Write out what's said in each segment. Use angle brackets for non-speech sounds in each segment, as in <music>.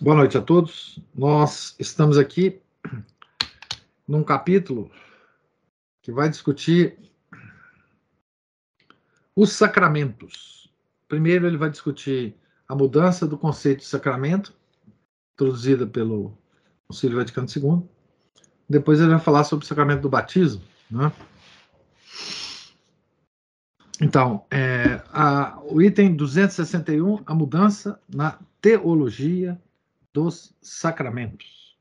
Boa noite a todos. Nós estamos aqui num capítulo que vai discutir os sacramentos. Primeiro, ele vai discutir a mudança do conceito de sacramento, introduzida pelo Concílio Vaticano II. Depois, ele vai falar sobre o sacramento do batismo. Né? Então, é, a, o item 261, a mudança na teologia dos sacramentos.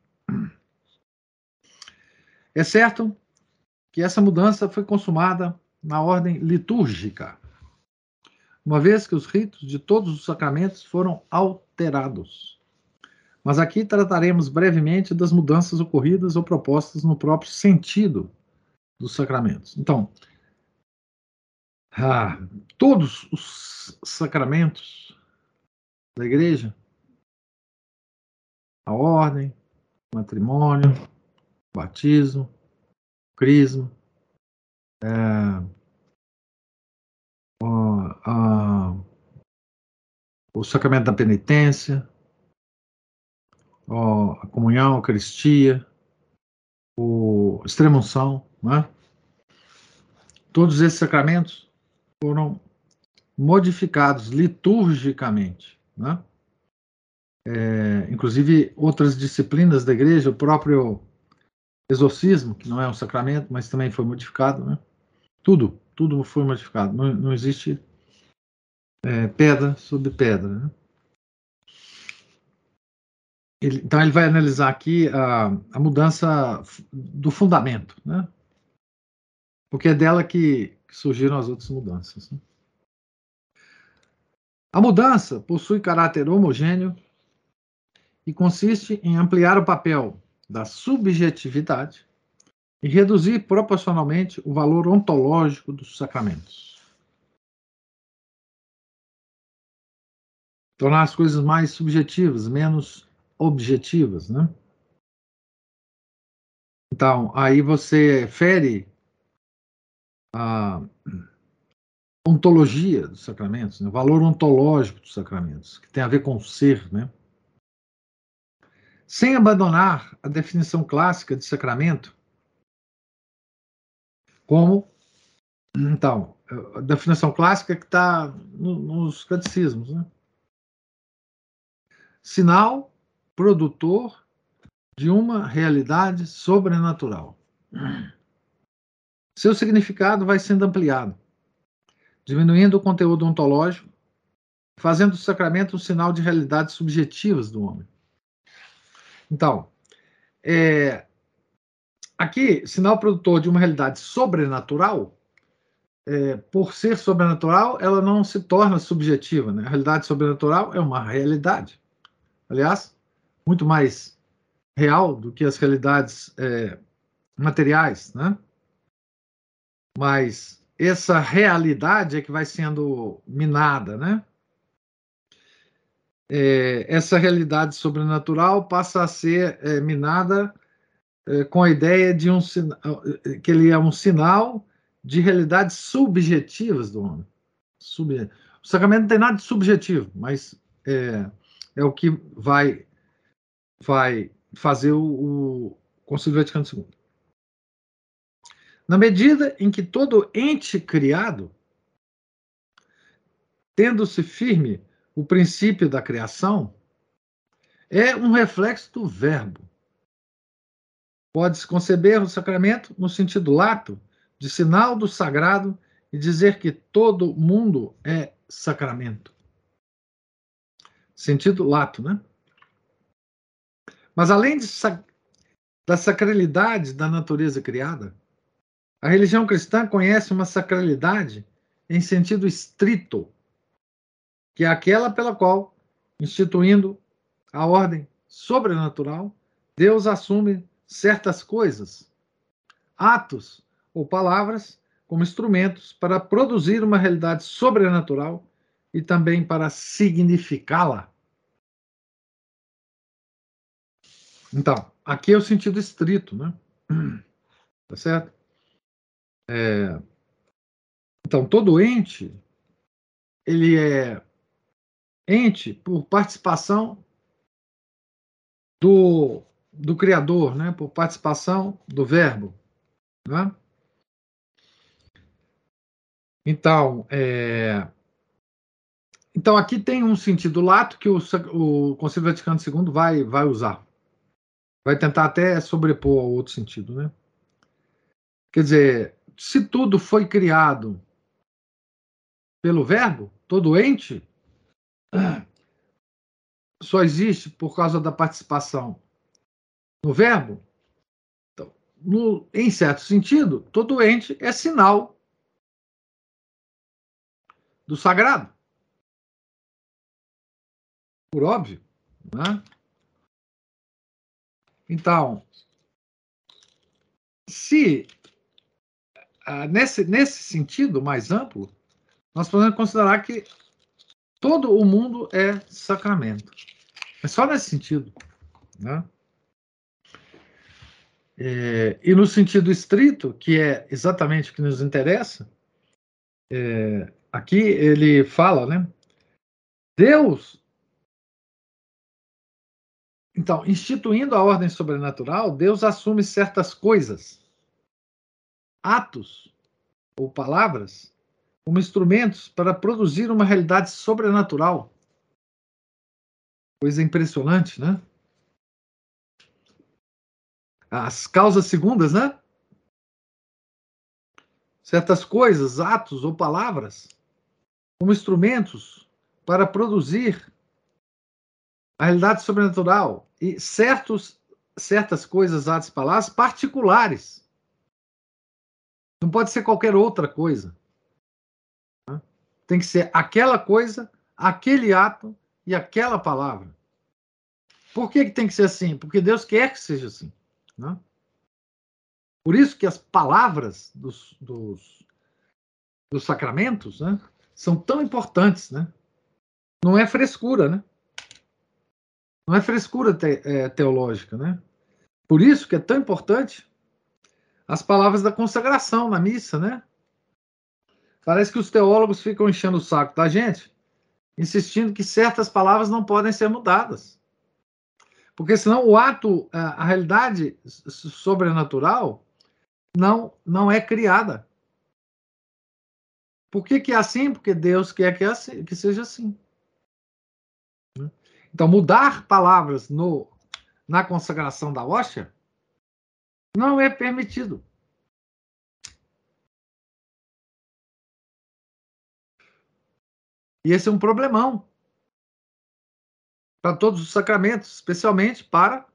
É certo que essa mudança foi consumada na ordem litúrgica, uma vez que os ritos de todos os sacramentos foram alterados. Mas aqui trataremos brevemente das mudanças ocorridas ou propostas no próprio sentido dos sacramentos. Então, ah, todos os sacramentos da igreja a ordem, matrimônio, batismo, crisma, é, o, a, o sacramento da penitência, a comunhão, a Eucaristia, o extrema-unção, né? todos esses sacramentos foram modificados liturgicamente, né? é, inclusive outras disciplinas da igreja, o próprio exorcismo, que não é um sacramento, mas também foi modificado, né? Tudo, tudo foi modificado. Não, não existe é, pedra sobre pedra. Né? Ele, então ele vai analisar aqui a, a mudança do fundamento, né? Porque é dela que, que surgiram as outras mudanças. Né? A mudança possui caráter homogêneo e consiste em ampliar o papel da subjetividade e reduzir proporcionalmente o valor ontológico dos sacramentos. Tornar as coisas mais subjetivas, menos objetivas, né? Então, aí você fere a ontologia dos sacramentos, né? o valor ontológico dos sacramentos, que tem a ver com o ser, né? sem abandonar a definição clássica de sacramento, como, então, a definição clássica que está no, nos catecismos, né? Sinal produtor de uma realidade sobrenatural. Seu significado vai sendo ampliado, diminuindo o conteúdo ontológico, fazendo o sacramento um sinal de realidades subjetivas do homem. Então, é, aqui, sinal produtor de uma realidade sobrenatural, é, por ser sobrenatural, ela não se torna subjetiva. Né? A realidade sobrenatural é uma realidade. Aliás, muito mais real do que as realidades é, materiais. Né? Mas essa realidade é que vai sendo minada, né? é, essa realidade sobrenatural passa a ser é, minada é, com a ideia de um que ele é um sinal de realidades subjetivas do homem. Sub, o sacramento não tem nada de subjetivo, mas é, é o que vai vai fazer o, o Concílio Vaticano II. Na medida em que todo ente criado, tendo-se firme o princípio da criação, é um reflexo do verbo. Pode-se conceber o sacramento no sentido lato, de sinal do sagrado, e dizer que todo mundo é sacramento. Sentido lato, né? Mas além de, da sacralidade da natureza criada, a religião cristã conhece uma sacralidade em sentido estrito que é aquela pela qual instituindo a ordem sobrenatural, Deus assume certas coisas, atos ou palavras como instrumentos para produzir uma realidade sobrenatural e também para significá-la. Então, aqui é o sentido estrito, né? Tá certo? É... Então, todo ente, ele é ente por participação do, do Criador, né? por participação do Verbo. Né? Então, é... então, aqui tem um sentido lato que o, o Conselho Vaticano II vai, vai usar. Vai tentar até sobrepor ao outro sentido. Né? Quer dizer, se tudo foi criado pelo Verbo, todo ente, <clears throat> só existe por causa da participação no verbo. Então, no, em certo sentido, todo ente é sinal do sagrado. Por óbvio. Né? Então, se ah, nesse, nesse sentido mais amplo, nós podemos considerar que Todo o mundo é sacramento. É só nesse sentido. Né? É, e no sentido estrito, que é exatamente o que nos interessa, é, aqui ele fala, né? Deus. Então, instituindo a ordem sobrenatural, Deus assume certas coisas, atos ou palavras como instrumentos para produzir uma realidade sobrenatural. Coisa impressionante, né? As causas segundas, né? Certas coisas, atos ou palavras, como instrumentos para produzir a realidade sobrenatural e certos, certas coisas, atos palavras particulares. Não pode ser qualquer outra coisa. Tem que ser aquela coisa, aquele ato e aquela palavra. Por que, que tem que ser assim? Porque Deus quer que seja assim. Né? Por isso que as palavras dos, dos, dos sacramentos né, são tão importantes. Né? Não é frescura, né? Não é frescura te, é, teológica, né? Por isso que é tão importante as palavras da consagração na missa, né? Parece que os teólogos ficam enchendo o saco da gente, insistindo que certas palavras não podem ser mudadas. Porque senão o ato, a realidade sobrenatural não, não é criada. Por que, que é assim? Porque Deus quer que, é assim, que seja assim. Então, mudar palavras no, na consagração da hóstia não é permitido. E esse é um problemão para todos os sacramentos, especialmente para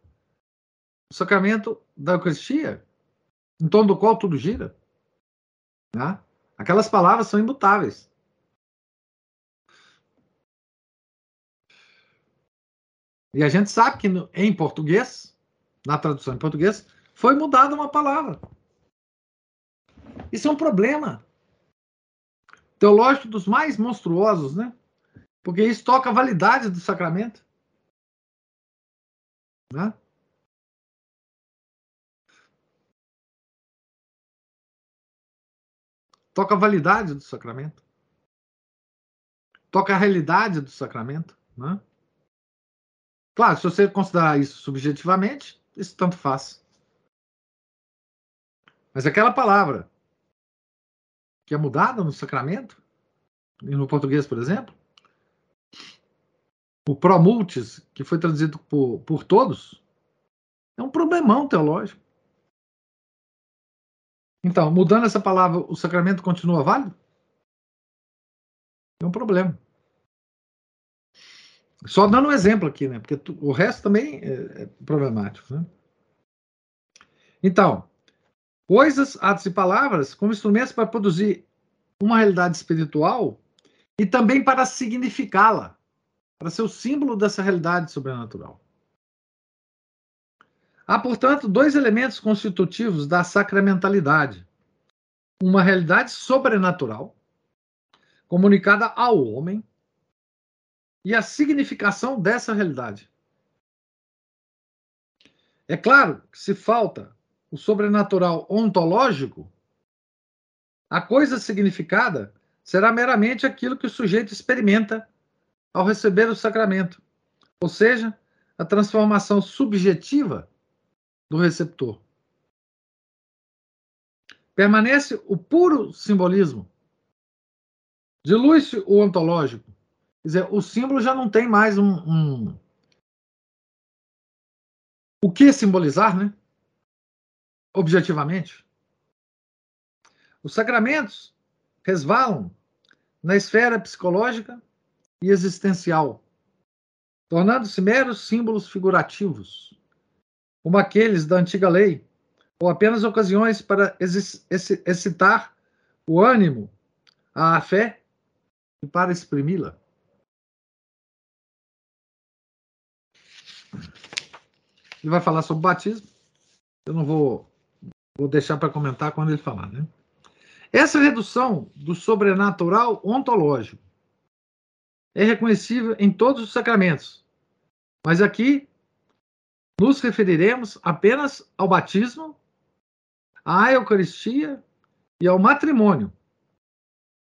o sacramento da Eucaristia, em torno do qual tudo gira. Né? Aquelas palavras são imutáveis. E a gente sabe que no, em português, na tradução em português, foi mudada uma palavra. Isso é um problema teológico dos mais monstruosos, né? Porque isso toca a validade do sacramento. Né? Toca a validade do sacramento. Toca a realidade do sacramento. Né? Claro, se você considerar isso subjetivamente, isso tanto faz. Mas aquela palavra que é mudada no sacramento, no português, por exemplo. O promultis, que foi traduzido por, por todos, é um problemão teológico. Então, mudando essa palavra, o sacramento continua válido? É um problema. Só dando um exemplo aqui, né? Porque o resto também é, é problemático, né? Então, coisas, atos e palavras como instrumentos para produzir uma realidade espiritual e também para significá-la. para ser o símbolo dessa realidade sobrenatural. Há, portanto, dois elementos constitutivos da sacramentalidade: uma realidade sobrenatural, comunicada ao homem, e a significação dessa realidade. É claro que se falta o sobrenatural ontológico, a coisa significada será meramente aquilo que o sujeito experimenta ao receber o sacramento, ou seja, a transformação subjetiva do receptor. Permanece o puro simbolismo. Dilui-se o ontológico. Quer dizer, o símbolo já não tem mais um, um... o que simbolizar, né? Objetivamente. Os sacramentos resvalam na esfera psicológica e existencial, tornando-se meros símbolos figurativos, como aqueles da antiga lei, ou apenas ocasiões para excitar o ânimo, a fé e para exprimi-la. Ele vai falar sobre batismo. Eu não vou, vou deixar para comentar quando ele falar, né? Essa redução do sobrenatural ontológico é reconhecível em todos os sacramentos. Mas aqui nos referiremos apenas ao batismo, à Eucaristia e ao matrimônio,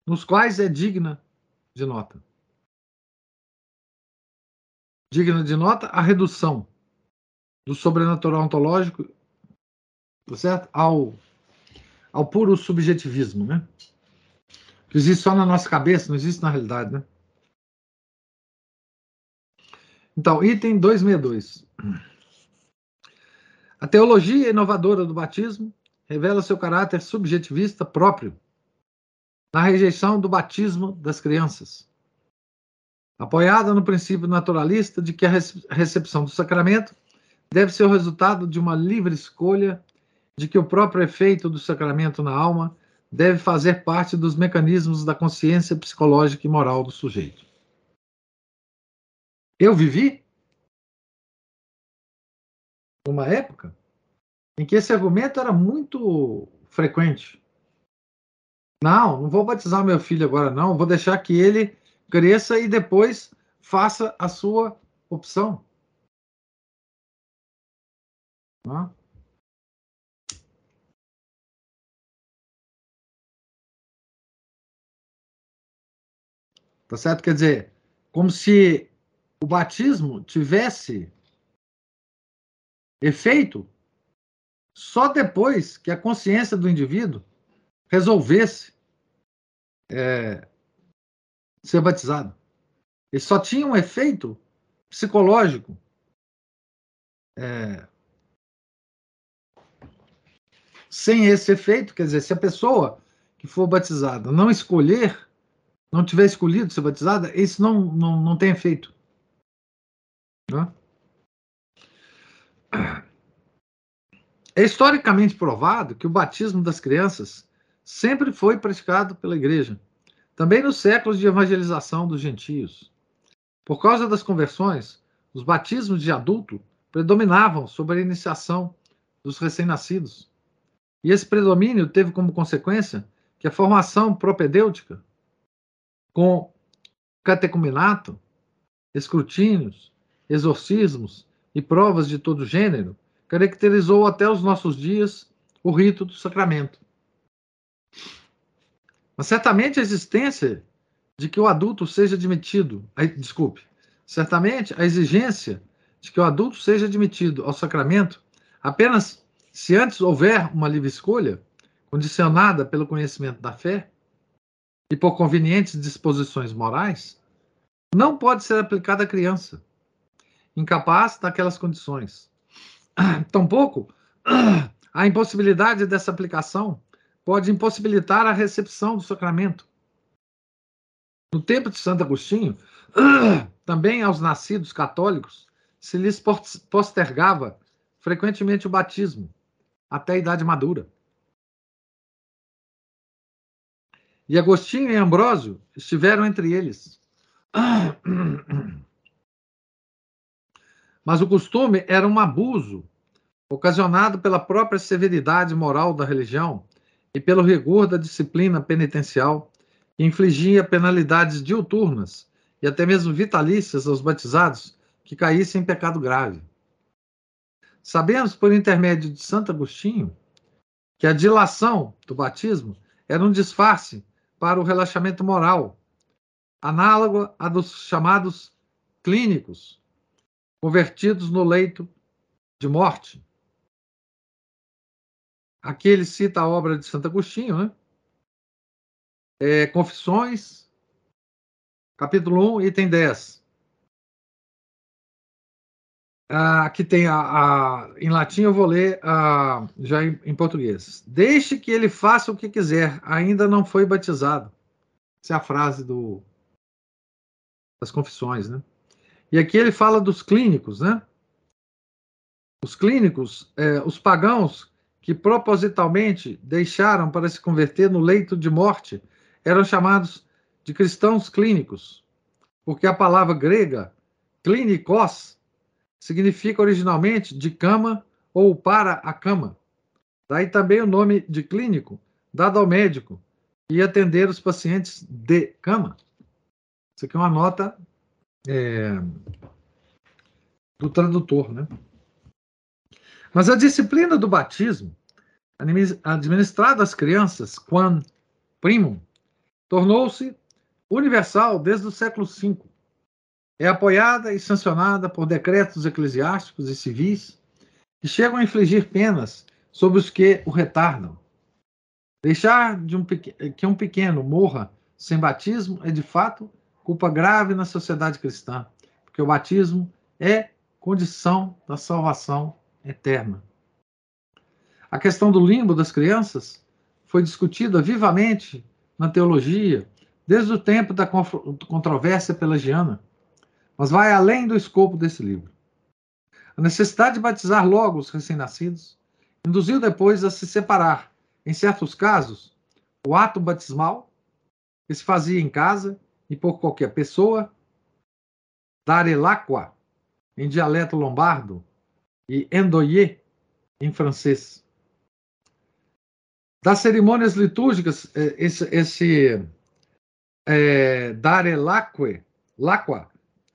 nos quais é digna de nota. Digna de nota a redução do sobrenatural ontológico certo? Ao, ao puro subjetivismo, né? Que existe só na nossa cabeça, não existe na realidade, né? Então, item 262. A teologia inovadora do batismo revela seu caráter subjetivista próprio na rejeição do batismo das crianças. Apoiada no princípio naturalista de que a recepção do sacramento deve ser o resultado de uma livre escolha, de que o próprio efeito do sacramento na alma deve fazer parte dos mecanismos da consciência psicológica e moral do sujeito. Eu vivi uma época em que esse argumento era muito frequente. Não, não vou batizar meu filho agora, não. Vou deixar que ele cresça e depois faça a sua opção. Não? Tá certo? Quer dizer, como se o batismo tivesse efeito só depois que a consciência do indivíduo resolvesse é, ser batizado. Ele só tinha um efeito psicológico é, sem esse efeito, quer dizer, se a pessoa que for batizada não escolher, não tiver escolhido ser batizada, isso não, não, não tem efeito. Né? É historicamente provado que o batismo das crianças sempre foi praticado pela igreja, também nos séculos de evangelização dos gentios. Por causa das conversões, os batismos de adulto predominavam sobre a iniciação dos recém-nascidos. E esse predomínio teve como consequência que a formação propedêutica, com catecumenato, escrutínios, exorcismos e provas de todo gênero, caracterizou até os nossos dias o rito do sacramento. Mas certamente a existência de que o adulto seja admitido, desculpe, certamente a exigência de que o adulto seja admitido ao sacramento apenas se antes houver uma livre escolha, condicionada pelo conhecimento da fé e por convenientes disposições morais, não pode ser aplicada à criança, incapaz daquelas condições. <clears throat> Tampouco <clears throat> a impossibilidade dessa aplicação pode impossibilitar a recepção do sacramento. No tempo de Santo Agostinho, <clears throat> também aos nascidos católicos se lhes postergava frequentemente o batismo, até a idade madura. E Agostinho e Ambrósio estiveram entre eles. mas o costume era um abuso ocasionado pela própria severidade moral da religião e pelo rigor da disciplina penitencial, que infligia penalidades diuturnas e até mesmo vitalícias aos batizados que caíssem em pecado grave. Sabemos, por intermédio de Santo Agostinho, que a dilação do batismo era um disfarce para o relaxamento moral, análogo a dos chamados clínicos, convertidos no leito de morte. Aqui ele cita a obra de Santo Agostinho, né? É, Confissões, capítulo 1, item 10. Ah, aqui tem a, a, em latim, eu vou ler a, já em, em, português. Deixe que ele faça o que quiser, ainda não foi batizado. Essa é a frase do, das confissões, né? E aqui ele fala dos clínicos, né? Os clínicos, é, os pagãos que propositalmente deixaram para se converter no leito de morte eram chamados de cristãos clínicos, porque a palavra grega clínicos significa originalmente de cama ou para a cama. Daí também o nome de clínico, dado ao médico e atender os pacientes de cama. Isso aqui é uma nota é, do tradutor, né? Mas a disciplina do batismo, administrada às crianças, quan primum, tornou-se universal desde o século V. É apoiada e sancionada por decretos eclesiásticos e civis que chegam a infligir penas sobre os que o retardam. Deixar de um, que um pequeno morra sem batismo é, de fato, culpa grave na sociedade cristã, porque o batismo é condição da salvação eterna. A questão do limbo das crianças foi discutida vivamente na teologia desde o tempo da controvérsia pelagiana, mas vai além do escopo desse livro. A necessidade de batizar logo os recém-nascidos induziu depois a se separar, em certos casos, o ato batismal, que se fazia em casa e por qualquer pessoa, dare l'acqua, em dialeto lombardo, e endoyer em francês. Das cerimônias litúrgicas, é, esse, esse é, dare laque, laqua,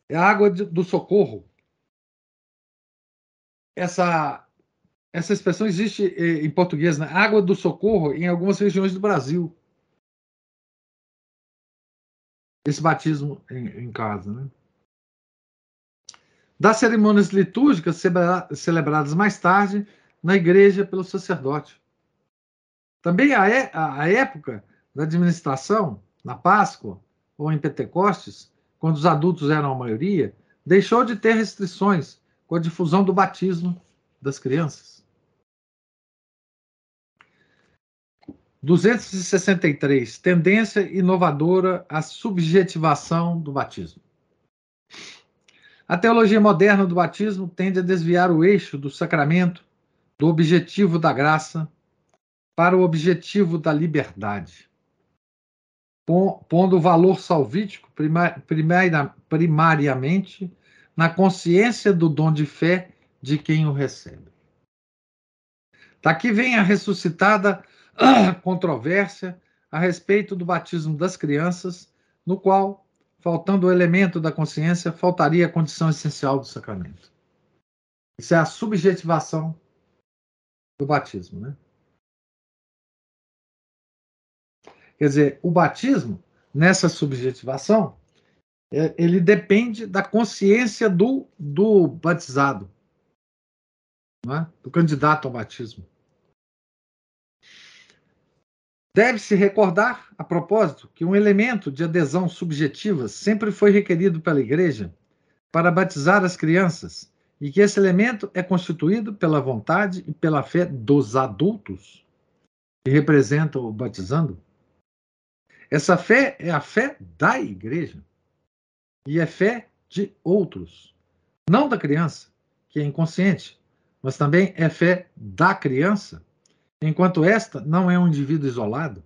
é a água do socorro. Essa, essa expressão existe é, em português, né? água do socorro, em algumas regiões do Brasil. Esse batismo em, em casa, né? das cerimônias litúrgicas celebradas mais tarde na igreja pelo sacerdote. Também a, é, a época da administração, na Páscoa ou em Pentecostes, quando os adultos eram a maioria, deixou de ter restrições com a difusão do batismo das crianças. 263. Tendência inovadora à subjetivação do batismo. A teologia moderna do batismo tende a desviar o eixo do sacramento do objetivo da graça para o objetivo da liberdade, pondo o valor salvítico primariamente na consciência do dom de fé de quem o recebe. Daqui vem a ressuscitada controvérsia a respeito do batismo das crianças, no qual faltando o elemento da consciência, faltaria a condição essencial do sacramento. Isso é a subjetivação do batismo, né? Quer dizer, o batismo, nessa subjetivação, é, ele depende da consciência do, do batizado, é? do candidato ao batismo. Deve-se recordar, a propósito, que um elemento de adesão subjetiva sempre foi requerido pela Igreja para batizar as crianças e que esse elemento é constituído pela vontade e pela fé dos adultos que representam o batizando. Essa fé é a fé da Igreja e é fé de outros, não da criança, que é inconsciente, mas também é fé da criança enquanto esta não é um indivíduo isolado,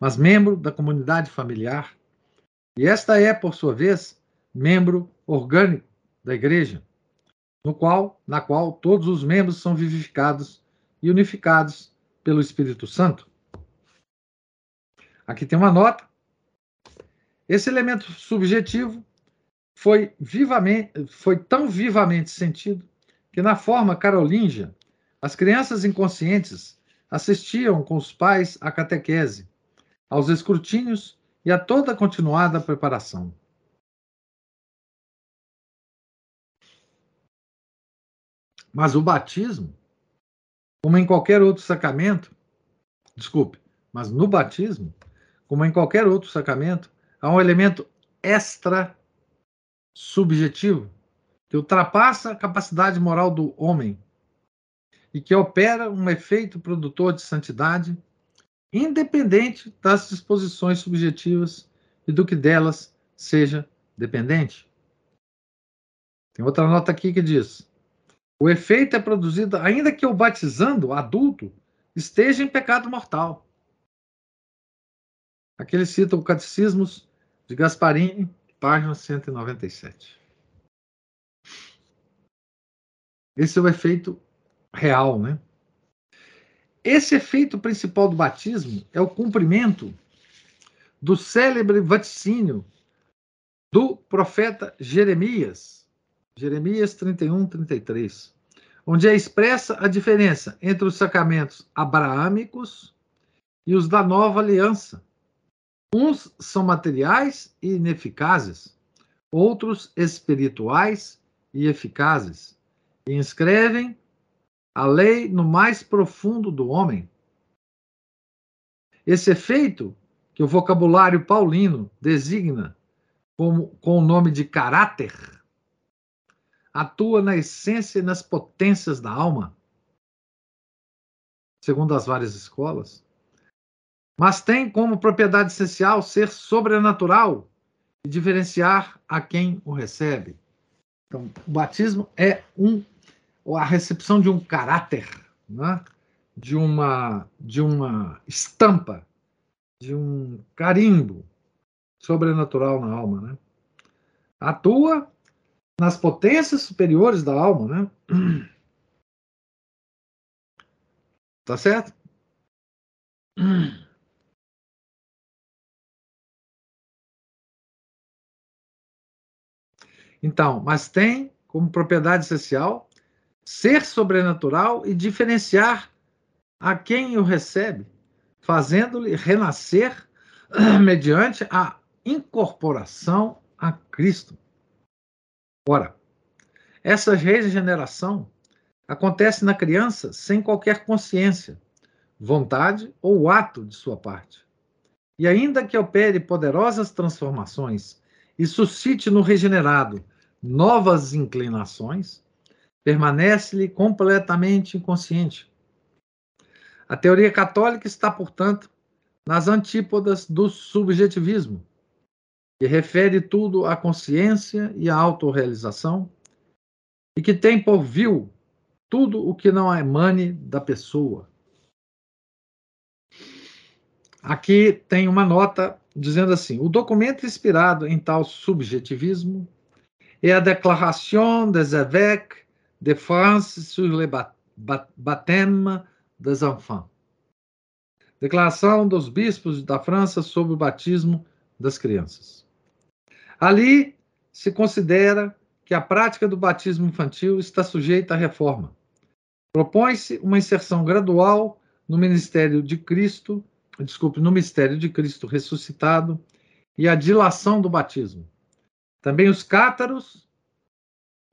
mas membro da comunidade familiar. E esta é, por sua vez, membro orgânico da igreja. no qual, na qual todos os membros são vivificados e unificados pelo Espírito Santo. Aqui tem uma nota. Esse elemento subjetivo foi vivamente, foi tão vivamente sentido que na forma carolíngia, as crianças inconscientes assistiam com os pais à catequese, aos escrutínios e a toda a continuada preparação. Mas o batismo, como em qualquer outro sacramento, desculpe, mas no batismo, como em qualquer outro sacramento, há um elemento extra subjetivo que ultrapassa a capacidade moral do homem e que opera um efeito produtor de santidade independente das disposições subjetivas e do que delas seja dependente. Tem outra nota aqui que diz: o efeito é produzido ainda que o batizando adulto esteja em pecado mortal. Aqui ele cita o Catecismos de Gasparini, página 197. Esse é o efeito real, né? Esse efeito principal do batismo é o cumprimento do célebre vaticínio do profeta Jeremias, Jeremias 31, 33, onde é expressa a diferença entre os sacramentos abraâmicos e os da nova aliança. Uns são materiais e ineficazes, outros espirituais e eficazes, e inscrevem a lei no mais profundo do homem. Esse efeito, que o vocabulário paulino designa como, com o nome de caráter, atua na essência e nas potências da alma, segundo as várias escolas, mas tem como propriedade essencial ser sobrenatural e diferenciar a quem o recebe. Então, o batismo é um a recepção de um caráter, né? de, uma, de uma estampa, de um carimbo sobrenatural na alma. Né? Atua nas potências superiores da alma. Né? Tá certo? Então, mas tem como propriedade essencial ser sobrenatural e diferenciar a quem o recebe, fazendo-lhe renascer <clears throat> mediante a incorporação a Cristo. Ora, essa regeneração acontece na criança sem qualquer consciência, vontade ou ato de sua parte. E ainda que opere poderosas transformações e suscite no regenerado novas inclinações, permanece-lhe completamente inconsciente. A teoria católica está, portanto, nas antípodas do subjetivismo, que refere tudo à consciência e à autorrealização, e que tem por vil tudo o que não emane da pessoa. Aqui tem uma nota dizendo assim: o documento inspirado em tal subjetivismo é a Déclaration des évêques de France sur le baptême des enfants. Declaração dos bispos da França sobre o batismo das crianças. Ali se considera que a prática do batismo infantil está sujeita à reforma. Propõe-se uma inserção gradual no ministério de Cristo, desculpe, no mistério de Cristo ressuscitado e a dilação do batismo. Também os cátaros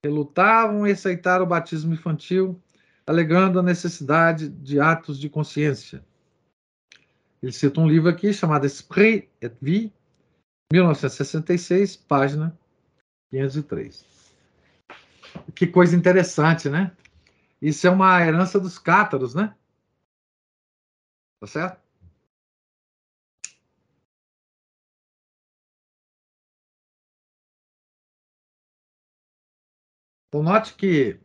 relutavam em aceitar o batismo infantil, alegando a necessidade de atos de consciência. Ele cita um livro aqui chamado Esprit et Vie, 1966, página 503. Que coisa interessante, né? Isso é uma herança dos cátaros, né? Tá certo? Então, note que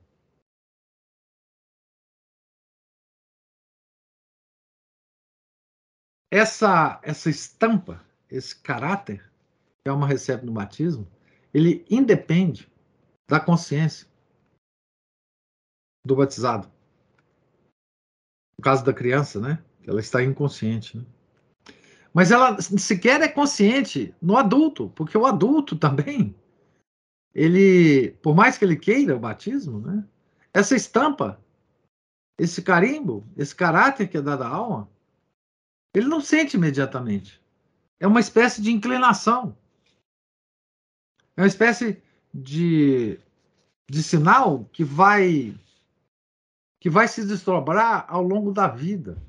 essa, essa estampa, esse caráter que a alma recebe no batismo, ele independe da consciência. do batizado. No caso da criança, né? Ela está inconsciente, né? Mas ela sequer é consciente no adulto, porque o adulto também, ele, por mais que ele queira o batismo, né? Essa estampa, esse carimbo, esse caráter que é dado à alma, ele não sente imediatamente. É uma espécie de inclinação. É uma espécie de, de sinal que vai que vai se desdobrar ao longo da vida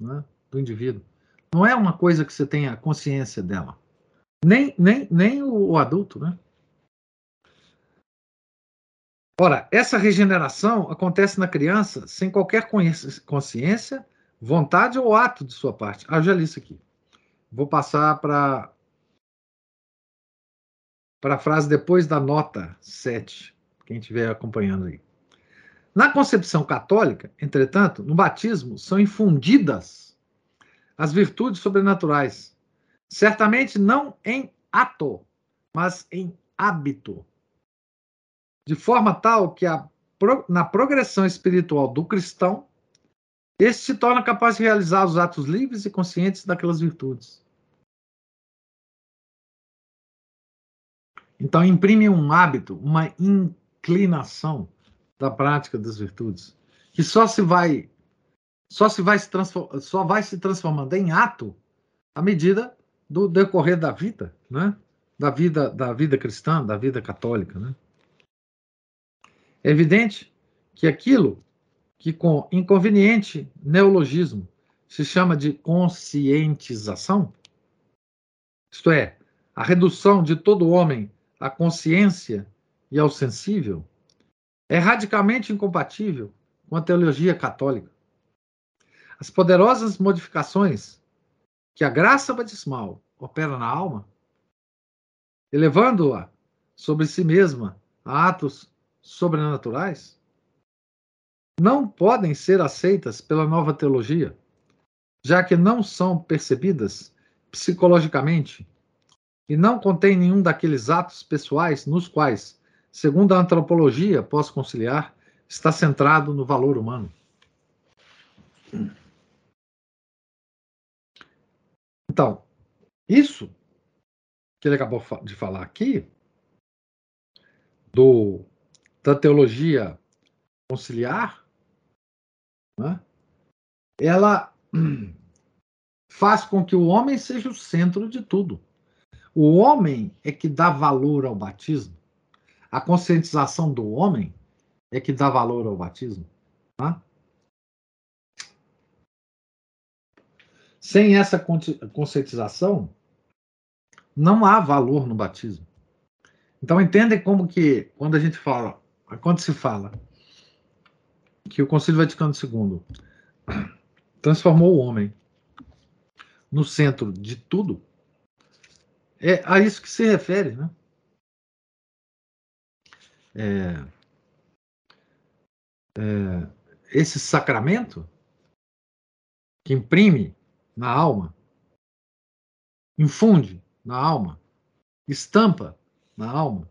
né, do indivíduo. Não é uma coisa que você tenha consciência dela. Nem, nem, nem o, o adulto, né? Ora, essa regeneração acontece na criança sem qualquer consciência, vontade ou ato de sua parte. Ah, já li isso aqui. Vou passar para para a frase depois da nota 7, quem estiver acompanhando aí. Na concepção católica, entretanto, no batismo são infundidas as virtudes sobrenaturais, certamente não em ato, mas em hábito, de forma tal que a, na progressão espiritual do cristão, este se torna capaz de realizar os atos livres e conscientes daquelas virtudes. Então, imprime um hábito, uma inclinação da prática das virtudes, que só se vai só se vai se só vai se transformando em ato à medida do decorrer da vida, né? Da vida da vida cristã, da vida católica, né? É evidente que aquilo que com inconveniente neologismo se chama de conscientização, isto é, a redução de todo homem à consciência e ao sensível, é radicalmente incompatível com a teologia católica. As poderosas modificações que a graça batismal opera na alma, elevando-a sobre si mesma a atos sobrenaturais, não podem ser aceitas pela nova teologia, já que não são percebidas psicologicamente e não contém nenhum daqueles atos pessoais nos quais, segundo a antropologia pós-conciliar, está centrado no valor humano. Então, isso que ele acabou de falar aqui, do, da teologia conciliar, né, ela <clears throat> faz com que o homem seja o centro de tudo. O homem é que dá valor ao batismo. A conscientização do homem é que dá valor ao batismo. Tá? Sem essa conscientização, não há valor no batismo. Então entendem como que quando a gente fala, quando se fala que o Concílio Vaticano II transformou o homem no centro de tudo, é a isso que se refere, né? É, é, esse sacramento que imprime na alma, infunde na alma, estampa na alma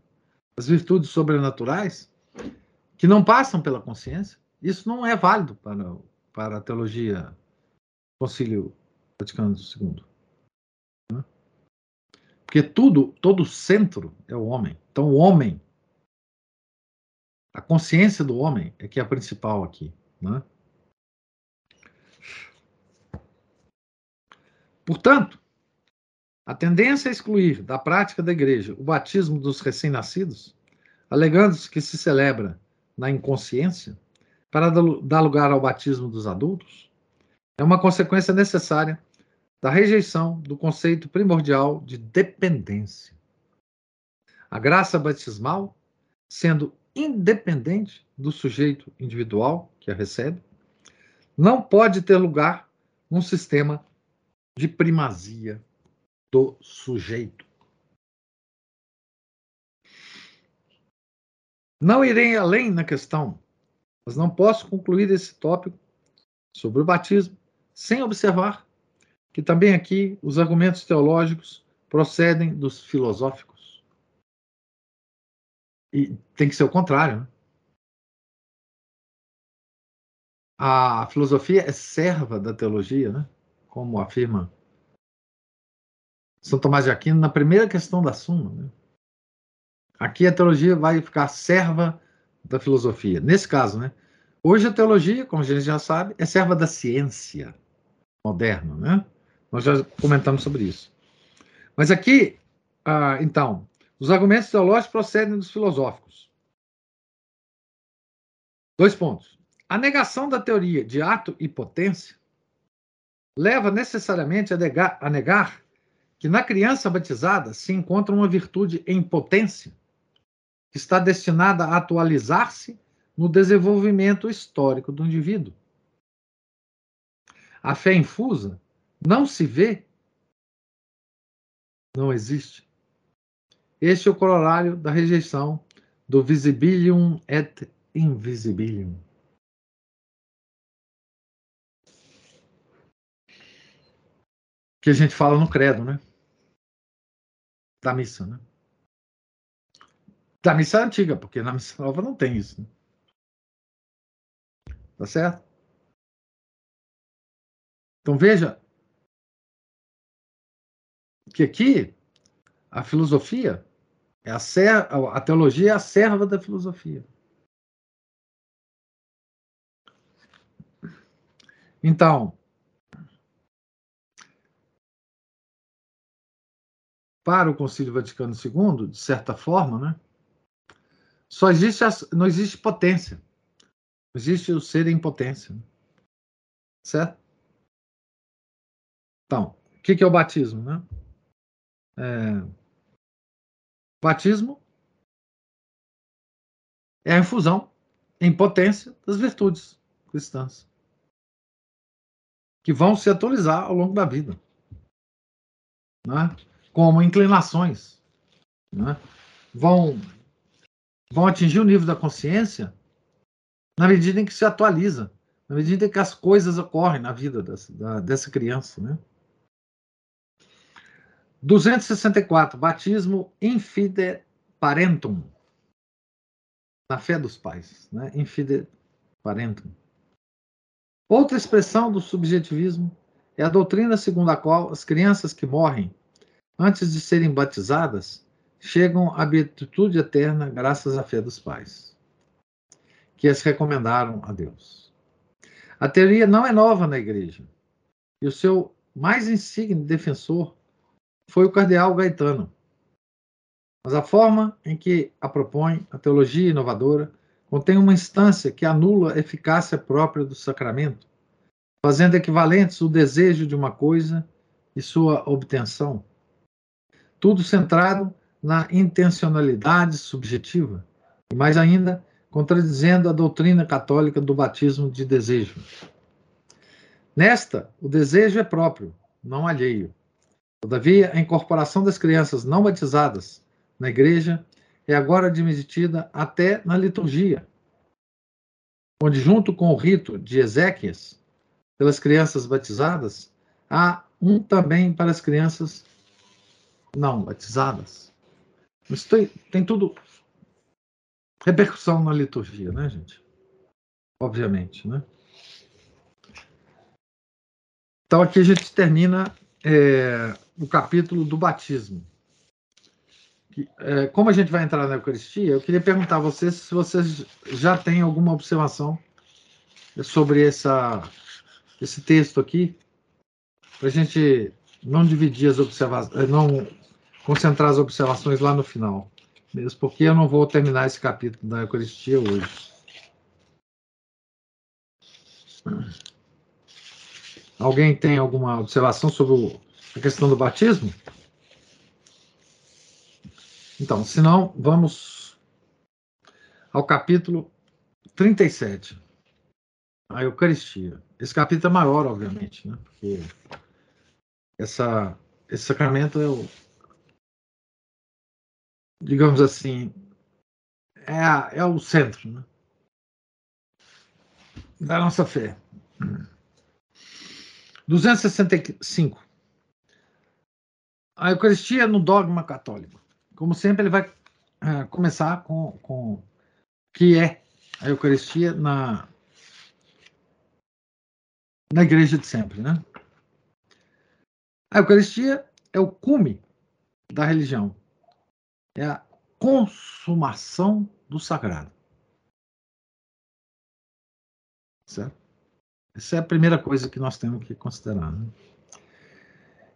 as virtudes sobrenaturais que não passam pela consciência, isso não é válido para, para a teologia Concílio Vaticano II. Porque tudo, todo o centro é o homem. Então, o homem, a consciência do homem é que é a principal aqui. Né? Portanto, a tendência a excluir da prática da igreja o batismo dos recém-nascidos, alegando-se que se celebra na inconsciência, para dar lugar ao batismo dos adultos, é uma consequência necessária da rejeição do conceito primordial de dependência. A graça batismal, sendo independente do sujeito individual que a recebe, não pode ter lugar num sistema de primazia do sujeito. Não irei além na questão, mas não posso concluir esse tópico sobre o batismo sem observar que também aqui os argumentos teológicos procedem dos filosóficos. E tem que ser o contrário. Né? a filosofia é serva da teologia, né? como afirma São Tomás de Aquino na primeira questão da Suma. Né? Aqui a teologia vai ficar serva da filosofia. Nesse caso, né? Hoje a teologia, como a gente já sabe, é serva da ciência moderna, né? Nós já comentamos sobre isso. Mas aqui, ah, então, os argumentos teológicos procedem dos filosóficos. Dois pontos. A negação da teoria de ato e potência leva necessariamente a negar, a negar que na criança batizada se encontra uma virtude em potência que está destinada a atualizar-se no desenvolvimento histórico do indivíduo. A fé infusa não se vê, não existe. Este é o corolário da rejeição do visibilium et invisibilium. Que a gente fala no credo, né? Da missa, né? Da missa antiga, porque na missa nova não tem isso. Né? Tá certo? Então veja que aqui a filosofia é a, ser, a teologia é a serva da filosofia. Então, para o Concílio Vaticano II, de certa forma, né, só existe não existe potência. Existe o ser em potência. Certo? Então, o que, que é o batismo? Né? É... Batismo é a infusão em potência das virtudes cristãs que vão se atualizar ao longo da vida, né? como inclinações, né? vão vão atingir o nível da consciência na medida em que se atualiza, na medida em que as coisas ocorrem na vida dessa, da, dessa criança. Né? 264. Batismo infide parentum. Na fé dos pais. Né? Infide parentum. Outra expressão do subjetivismo é a doutrina segundo a qual as crianças que morrem antes de serem batizadas chegam à beatitude eterna graças à fé dos pais que as recomendaram a Deus. A teoria não é nova na igreja. E o seu mais insigne defensor foi o cardeal Gaetano. Mas a forma em que a propõe, a teologia inovadora, contém uma instância que anula a eficácia própria do sacramento, fazendo equivalentes o desejo de uma coisa e sua obtenção. Tudo centrado na intencionalidade subjetiva, e mais ainda, contradizendo a doutrina católica do batismo de desejo. Nesta, o desejo é próprio, não alheio. Todavia, a incorporação das crianças não batizadas na igreja é agora admitida até na liturgia, onde, junto com o rito de Ezequias, pelas crianças batizadas, há um também para as crianças não batizadas. Isso tem, tem tudo repercussão na liturgia, né, gente? Obviamente, né? Então aqui a gente termina é, o capítulo do batismo. É, como a gente vai entrar na Eucaristia, eu queria perguntar a vocês se vocês já têm alguma observação sobre essa, esse texto aqui, para a gente não dividir as observações, não concentrar as observações lá no final mesmo porque eu não vou terminar esse capítulo da Eucaristia hoje. Alguém tem alguma observação sobre a questão do batismo? Então, se não, vamos ao capítulo 37, a Eucaristia. Esse capítulo é maior, obviamente, né? porque essa, esse sacramento é o, digamos assim, é, é o centro né, da nossa fé. 265. A Eucaristia no dogma católico. Como sempre, ele vai uh, começar com, com que é a Eucaristia na, na igreja de sempre, né? A Eucaristia é o cume da religião. É a consumação do sagrado. Certo? Essa é a primeira coisa que nós temos que considerar. Né?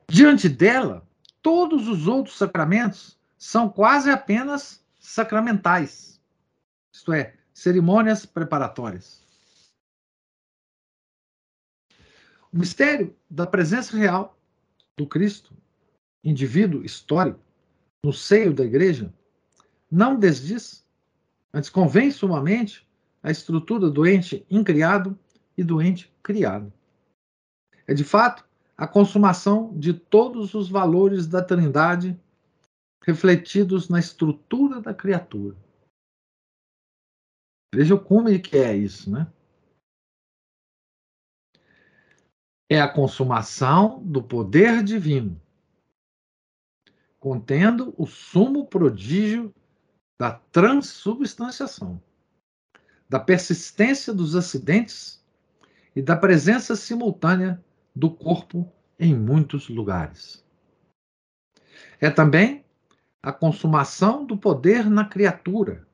Diante dela, todos os outros sacramentos são quase apenas sacramentais, isto é, cerimônias preparatórias. O mistério da presença real do Cristo, indivíduo histórico, no seio da igreja, não desdiz, antes convém sumamente a estrutura do ente incriado e do ente criado. É de fato a consumação de todos os valores da Trindade refletidos na estrutura da criatura. Veja como que é isso, né? É a consumação do poder divino, contendo o sumo prodígio da transubstanciação, da persistência dos acidentes e da presença simultânea do corpo em muitos lugares. É também a consumação do poder na criatura,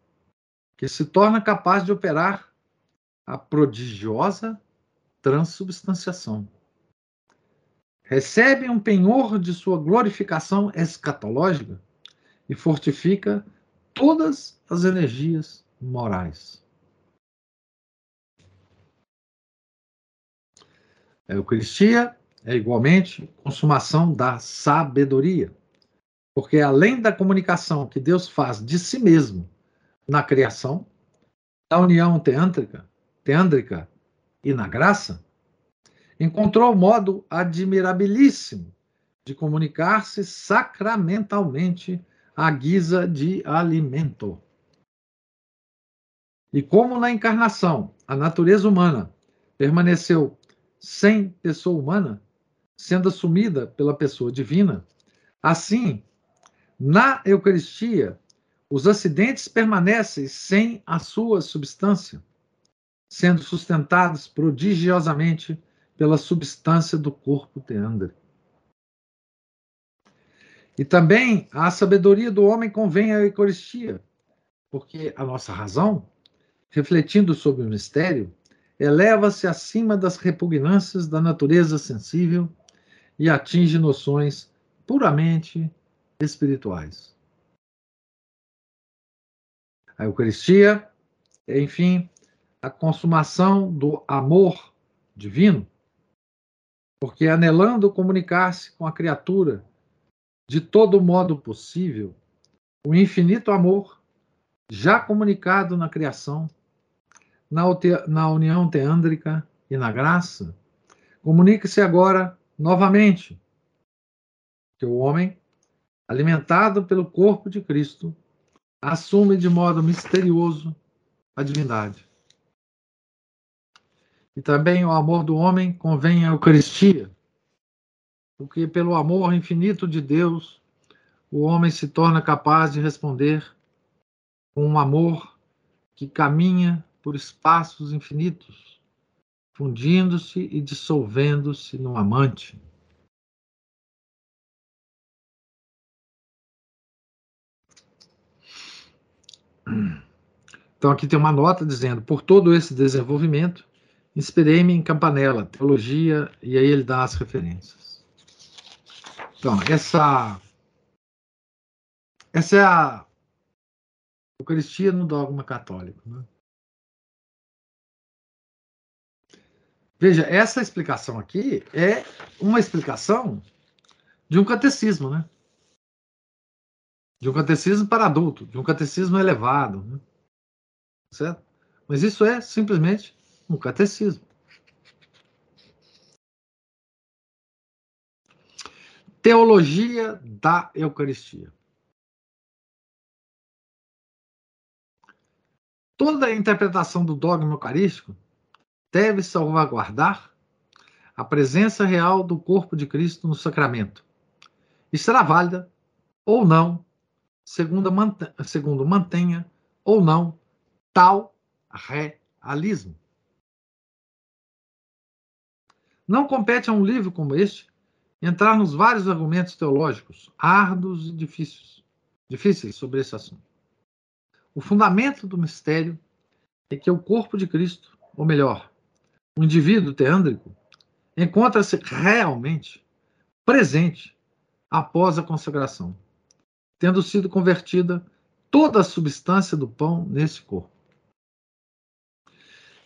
que se torna capaz de operar a prodigiosa transubstanciação. Recebe um penhor de sua glorificação escatológica e fortifica todas as energias morais. A Eucaristia é igualmente consumação da sabedoria, porque além da comunicação que Deus faz de si mesmo na criação, na união teântrica, teândrica e na graça, encontrou modo admirabilíssimo de comunicar-se sacramentalmente à guisa de alimento. E como na encarnação a natureza humana permaneceu sem pessoa humana, sendo assumida pela pessoa divina, assim, na Eucaristia, os acidentes permanecem sem a sua substância, sendo sustentados prodigiosamente pela substância do corpo teandre. E também a sabedoria do homem convém à Eucaristia, porque a nossa razão, refletindo sobre o mistério, eleva-se acima das repugnâncias da natureza sensível e atinge noções puramente espirituais. A Eucaristia é, enfim, a consumação do amor divino, porque anelando comunicar-se com a criatura de todo modo possível, o infinito amor, já comunicado na criação, na, na união teândrica e na graça, comunica-se agora novamente que o homem, alimentado pelo corpo de Cristo, assume de modo misterioso a divindade. E também o amor do homem convém à Eucaristia, porque pelo amor infinito de Deus, o homem se torna capaz de responder com um amor que caminha por espaços infinitos, fundindo-se e dissolvendo-se no amante. Então aqui tem uma nota dizendo: por todo esse desenvolvimento, inspirei-me em Campanella, teologia, e aí ele dá as referências. Então, essa, essa é a Eucaristia no dogma católico. Né? Veja, essa explicação aqui é uma explicação de um catecismo, né? De um catecismo para adulto, de um catecismo elevado, né? certo? Mas isso é simplesmente um catecismo. Teologia da Eucaristia. Toda a interpretação do dogma eucarístico deve salvaguardar a presença real do corpo de Cristo no sacramento. E será válida ou não, segundo, segundo mantenha ou não tal realismo. Não compete a um livro como este entrar nos vários argumentos teológicos árduos e difíceis, difíceis sobre esse assunto. O fundamento do mistério é que o corpo de Cristo, ou melhor, o indivíduo teândrico, encontra-se realmente presente após a consagração, tendo sido convertida toda a substância do pão nesse corpo.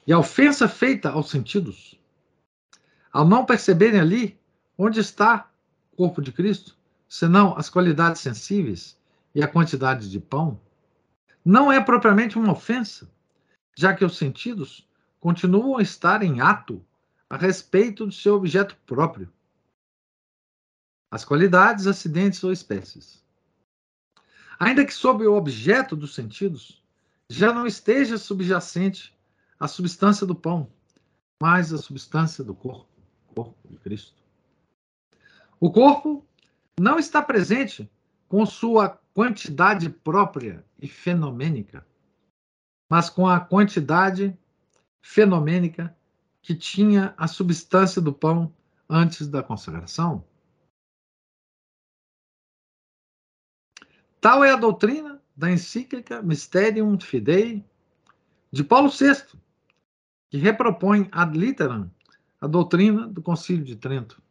E a ofensa feita aos sentidos, ao não perceberem ali onde está o corpo de Cristo, senão as qualidades sensíveis e a quantidade de pão, não é propriamente uma ofensa, já que os sentidos continuam a estar em ato a respeito do seu objeto próprio, as qualidades, acidentes ou espécies. Ainda que sob o objeto dos sentidos já não esteja subjacente a substância do pão, mas a substância do corpo, corpo de Cristo. O corpo não está presente com sua quantidade própria e fenomênica, mas com a quantidade fenomênica que tinha a substância do pão antes da consagração. Tal é a doutrina da encíclica Mysterium Fidei de Paulo VI, que repropõe ad literam a doutrina do Concílio de Trento.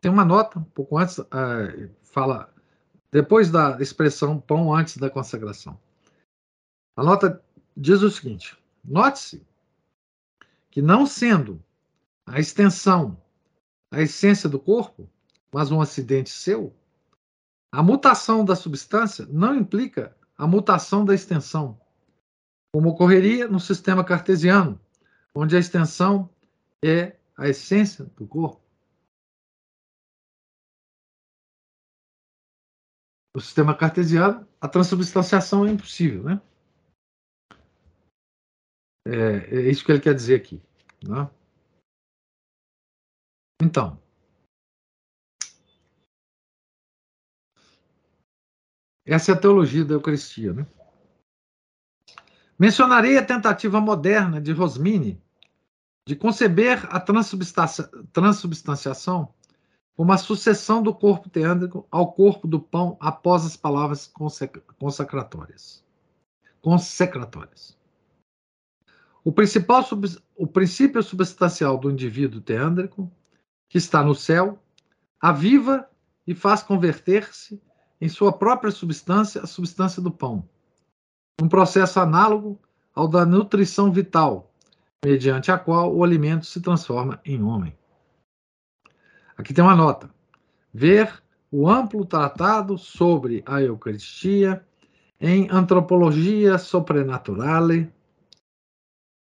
Tem uma nota, um pouco antes, uh, fala, depois da expressão pão antes da consagração. A nota diz o seguinte: note-se que, não sendo a extensão a essência do corpo, mas um acidente seu, a mutação da substância não implica a mutação da extensão, como ocorreria no sistema cartesiano, onde a extensão é a essência do corpo. No sistema cartesiano, a transubstanciação é impossível, né? É, é isso que ele quer dizer aqui. Né? Então, essa é a teologia da Eucaristia. Né? Mencionarei a tentativa moderna de Rosmini de conceber a transubstanciação como a sucessão do corpo teândrico ao corpo do pão após as palavras consacratórias. Consecratórias. O, principal o princípio substancial do indivíduo teândrico, que está no céu, aviva e faz converter-se em sua própria substância a substância do pão. Um processo análogo ao da nutrição vital, mediante a qual o alimento se transforma em homem. Aqui tem uma nota. Ver o amplo tratado sobre a Eucaristia em Antropologia Sobrenaturale,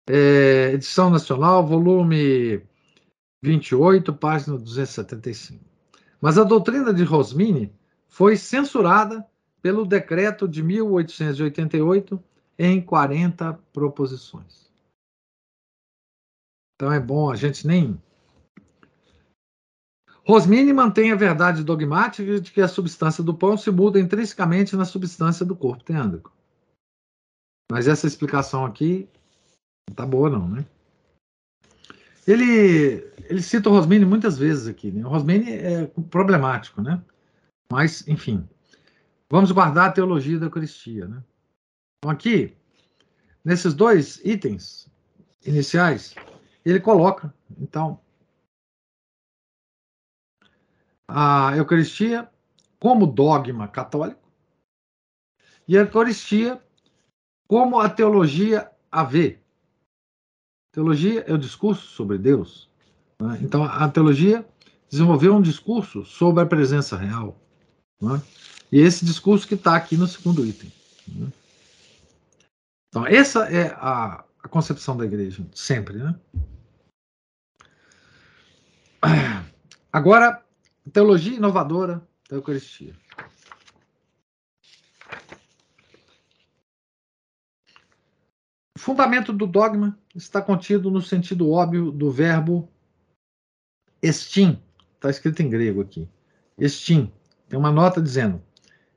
é, edição nacional, volume 28, página 275. Mas a doutrina de Rosmini foi censurada pelo decreto de 1888 em 40 proposições. Então é bom a gente nem. Rosmini mantém a verdade dogmática de que a substância do pão se muda intrinsecamente na substância do corpo teândrico. Mas essa explicação aqui não tá boa, não, né? Ele, ele cita o Rosmini muitas vezes aqui. Né? O Rosmini é problemático, né? Mas, enfim. Vamos guardar a teologia da Eucaristia, né? Então, aqui, nesses dois itens iniciais, ele coloca, então, a Eucaristia como dogma católico e a Eucaristia como a teologia a ver, Teologia é o discurso sobre Deus. Né? Então, a teologia desenvolveu um discurso sobre a presença real. Né? E esse discurso que está aqui no segundo item. Né? Então, essa é a, a, concepção da igreja, sempre. Né? Agora, teologia inovadora da Eucaristia. O fundamento do dogma está contido no sentido óbvio do verbo estim. Está escrito em grego aqui. Estim. Tem uma nota dizendo: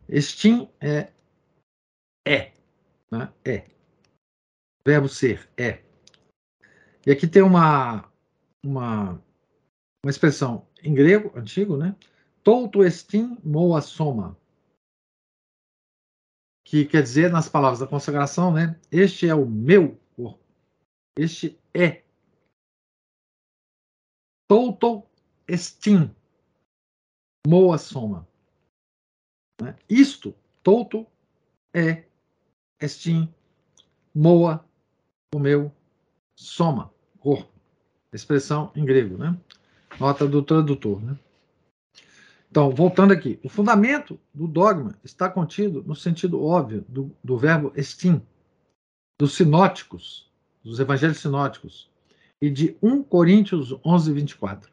estim é é. Né? É. Verbo ser, é. E aqui tem uma, uma uma expressão em grego antigo, né? Touto estim moa soma. Que quer dizer, nas palavras da consagração, né? Este é o meu corpo. Este é. Touto estim moa soma. Né? Isto, touto, é, estim, moa, o meu, soma, corpo. Expressão em grego, né? Nota do tradutor, né? Então, voltando aqui, o fundamento do dogma está contido no sentido óbvio do, do verbo estim, dos sinóticos, dos evangelhos sinóticos, e de 1 Coríntios 11, 24,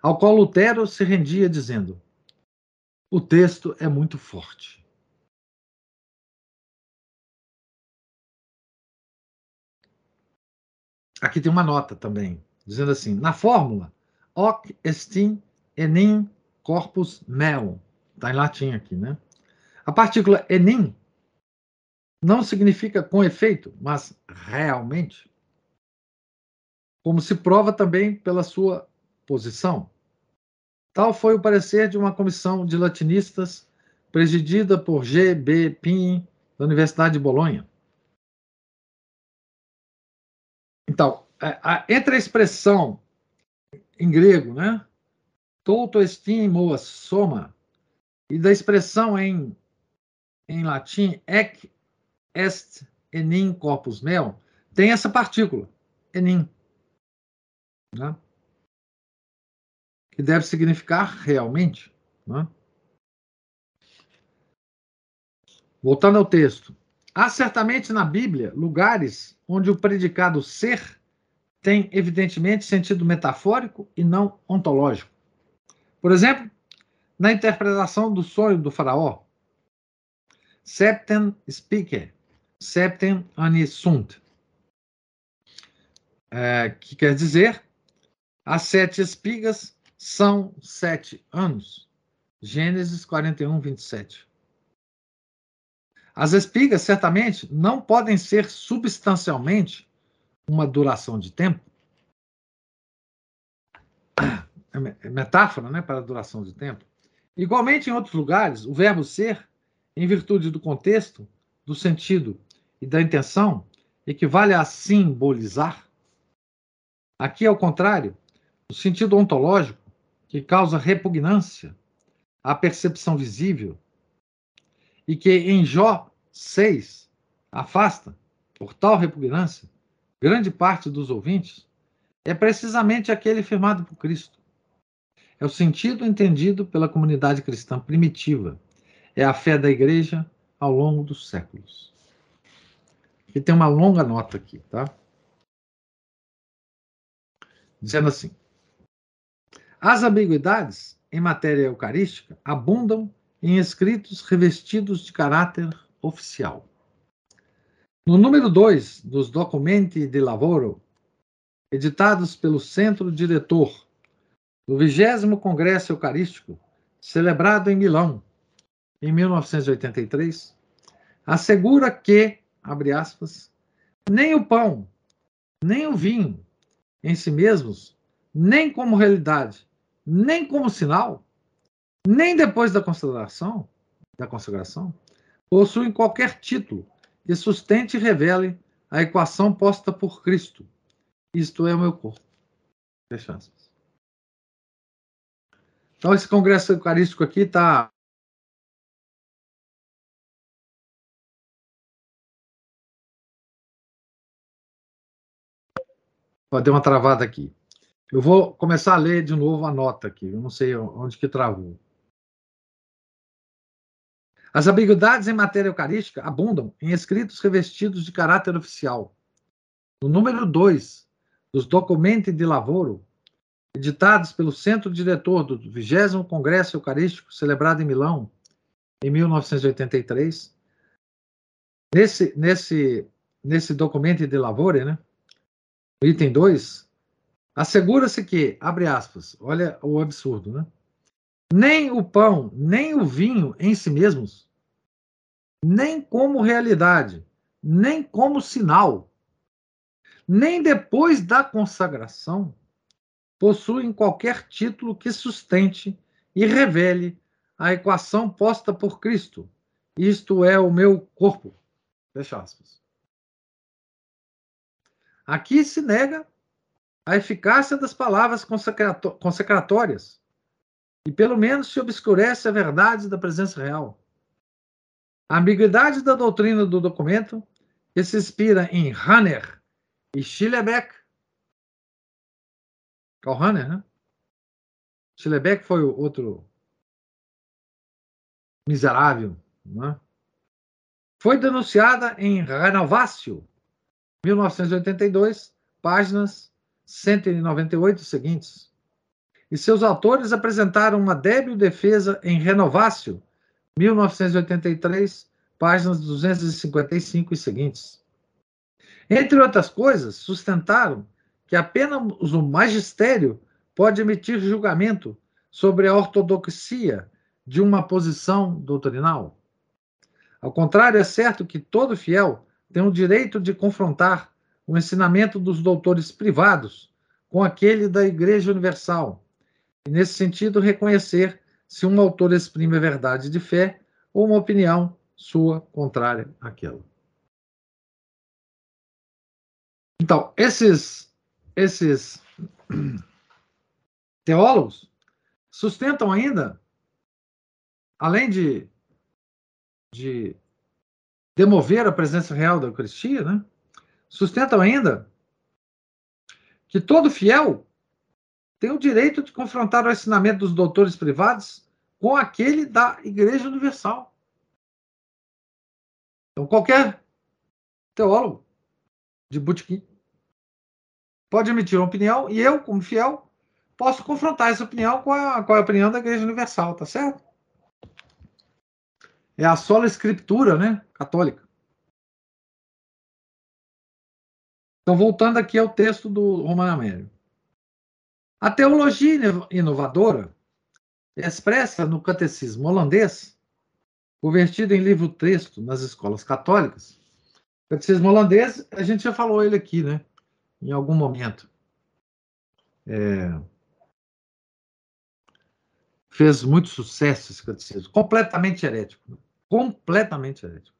ao qual Lutero se rendia dizendo: o texto é muito forte. Aqui tem uma nota também, dizendo assim: na fórmula, hoc estim enim corpus meum. Está em latim aqui, né? A partícula enim não significa com efeito, mas realmente. Como se prova também pela sua posição. Tal foi o parecer de uma comissão de latinistas presidida por G. B. Pin, da Universidade de Bolonha. Então, entre a expressão em grego, né, toto estimo soma, e da expressão em, em latim ec est enim corpus mel, tem essa partícula, enim. Né? que deve significar realmente. Né? Voltando ao texto. Há certamente na Bíblia lugares onde o predicado ser tem evidentemente sentido metafórico e não ontológico. Por exemplo, na interpretação do sonho do faraó, septem speaker, septem anisunt, é, que quer dizer as sete espigas são sete anos. Gênesis 41, 27. As espigas, certamente, não podem ser substancialmente uma duração de tempo. É, é metáfora né, para a duração de tempo. Igualmente, em outros lugares, o verbo ser, em virtude do contexto, do sentido e da intenção, equivale a simbolizar. Aqui, ao contrário, o sentido ontológico que causa repugnância à percepção visível e que em Jó 6 afasta, por tal repugnância, grande parte dos ouvintes, é precisamente aquele firmado por Cristo. É o sentido entendido pela comunidade cristã primitiva. É a fé da igreja ao longo dos séculos. E tem uma longa nota aqui, tá? Dizendo assim: as ambiguidades em matéria eucarística abundam em escritos revestidos de caráter oficial. No número 2 dos Documenti de Lavoro, editados pelo Centro Diretor do 20 Congresso Eucarístico, celebrado em Milão, em 1983, assegura que, abre aspas, nem o pão, nem o vinho, em si mesmos, nem como realidade, nem como sinal, nem depois da consagração, da consagração, possuem qualquer título que sustente e revele a equação posta por Cristo. Isto é o meu corpo. Fecha. Então, esse congresso eucarístico aqui está dar uma travada aqui. Eu vou começar a ler de novo a nota aqui, eu não sei onde que travou. As ambiguidades em matéria eucarística abundam em escritos revestidos de caráter oficial. No número 2 dos Documenti de Lavoro, editados pelo Centro Diretor do 20 Congresso Eucarístico, celebrado em Milão, em 1983, nesse, nesse, nesse documento de Lavoro, né, item 2, Assegura-se que, abre aspas, olha o absurdo, né? Nem o pão, nem o vinho em si mesmos, nem como realidade, nem como sinal, nem depois da consagração, possuem qualquer título que sustente e revele a equação posta por Cristo. Isto é o meu corpo. Fecha aspas. Aqui se nega a eficácia das palavras consecratórias e pelo menos se obscurece a verdade da presença real. A ambiguidade da doutrina do documento, que se inspira em Hanner e Schillebeck, Karl Hanner, né? Schillebeck foi o outro miserável, né? foi denunciada em Renovácio, 1982, páginas 198 seguintes. E seus autores apresentaram uma débil defesa em Renovácio, 1983, páginas 255 e seguintes. Entre outras coisas, sustentaram que apenas o magistério pode emitir julgamento sobre a ortodoxia de uma posição doutrinal. Ao contrário, é certo que todo fiel tem o direito de confrontar o ensinamento dos doutores privados com aquele da Igreja Universal, e, nesse sentido, reconhecer se um autor exprime a verdade de fé ou uma opinião sua contrária àquela. Então, esses, esses <clears throat> teólogos sustentam ainda, além de, de demover a presença real da Eucaristia, né? sustentam ainda que todo fiel tem o direito de confrontar o ensinamento dos doutores privados com aquele da Igreja Universal. Então, qualquer teólogo de botequim pode emitir uma opinião e eu, como fiel, posso confrontar essa opinião com a, com a opinião da Igreja Universal, tá certo? É a sola escritura, né, católica. Então, voltando aqui ao texto do Romano Américo. A teologia inovadora expressa no catecismo holandês, convertido em livro-texto nas escolas católicas. O catecismo holandês, a gente já falou ele aqui, né? Em algum momento. É... Fez muito sucesso esse catecismo. Completamente herético. Né? Completamente herético.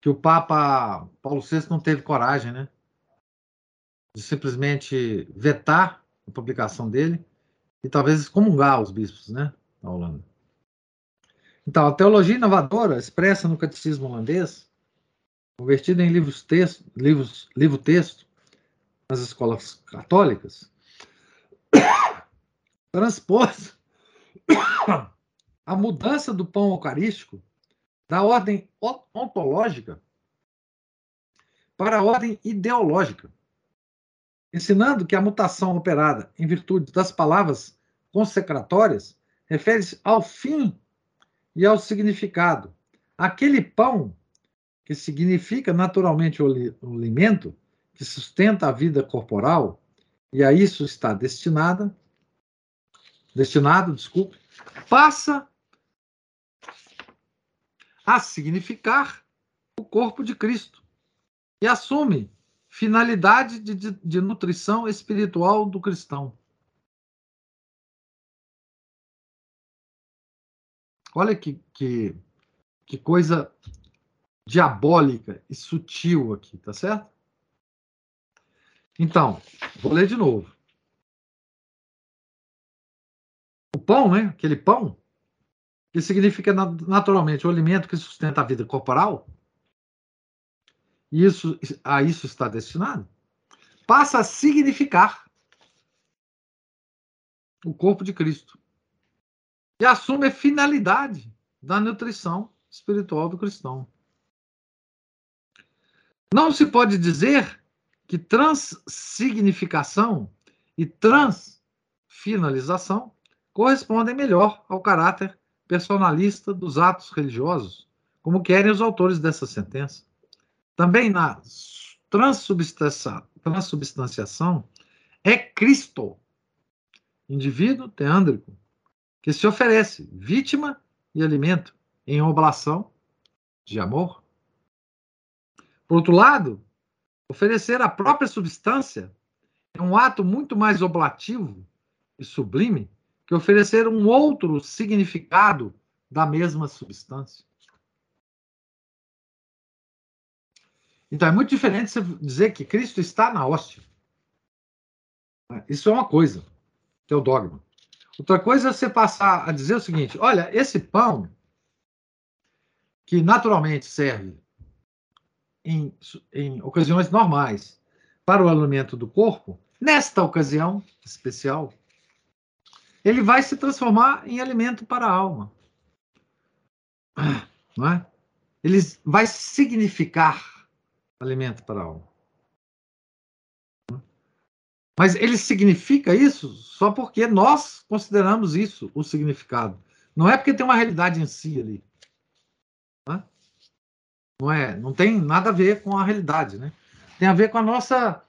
Que o Papa Paulo VI não teve coragem, né? De simplesmente vetar a publicação dele e talvez excomungar os bispos, né? Na Holanda. Então, a teologia inovadora, expressa no catecismo holandês, convertida em livros texto, livros, livro texto nas escolas católicas, <coughs> transpôs <coughs> a mudança do pão eucarístico da ordem ontológica para a ordem ideológica, ensinando que a mutação operada em virtude das palavras consecratórias refere-se ao fim e ao significado. Aquele pão que significa naturalmente o alimento que sustenta a vida corporal e a isso está destinada destinado, desculpe, passa a significar o corpo de Cristo e assume finalidade de, de, de nutrição espiritual do cristão. Olha que, que, que coisa diabólica e sutil aqui, tá certo? Então, vou ler de novo. O pão, né? Aquele pão que significa naturalmente o alimento que sustenta a vida corporal, isso, a isso está destinado, passa a significar o corpo de Cristo. E assume a finalidade da nutrição espiritual do cristão. Não se pode dizer que transsignificação e transfinalização correspondem melhor ao caráter personalista dos atos religiosos, como querem os autores dessa sentença. Também na transubstanciação é Cristo, indivíduo teândrico, que se oferece vítima e alimento em oblação, de amor. Por outro lado, oferecer a própria substância é um ato muito mais oblativo e sublime que oferecer um outro significado da mesma substância. Então é muito diferente você dizer que Cristo está na hóstia. Isso é uma coisa, que é o dogma. Outra coisa é você passar a dizer o seguinte: olha, esse pão, que naturalmente serve em, em ocasiões normais para o alimento do corpo, nesta ocasião especial, ele vai se transformar em alimento para a alma. Não é? Ele vai significar alimento para a alma. Mas ele significa isso só porque nós consideramos isso o significado. Não é porque tem uma realidade em si ali. Não é, não tem nada a ver com a realidade, né? Tem a ver com a nossa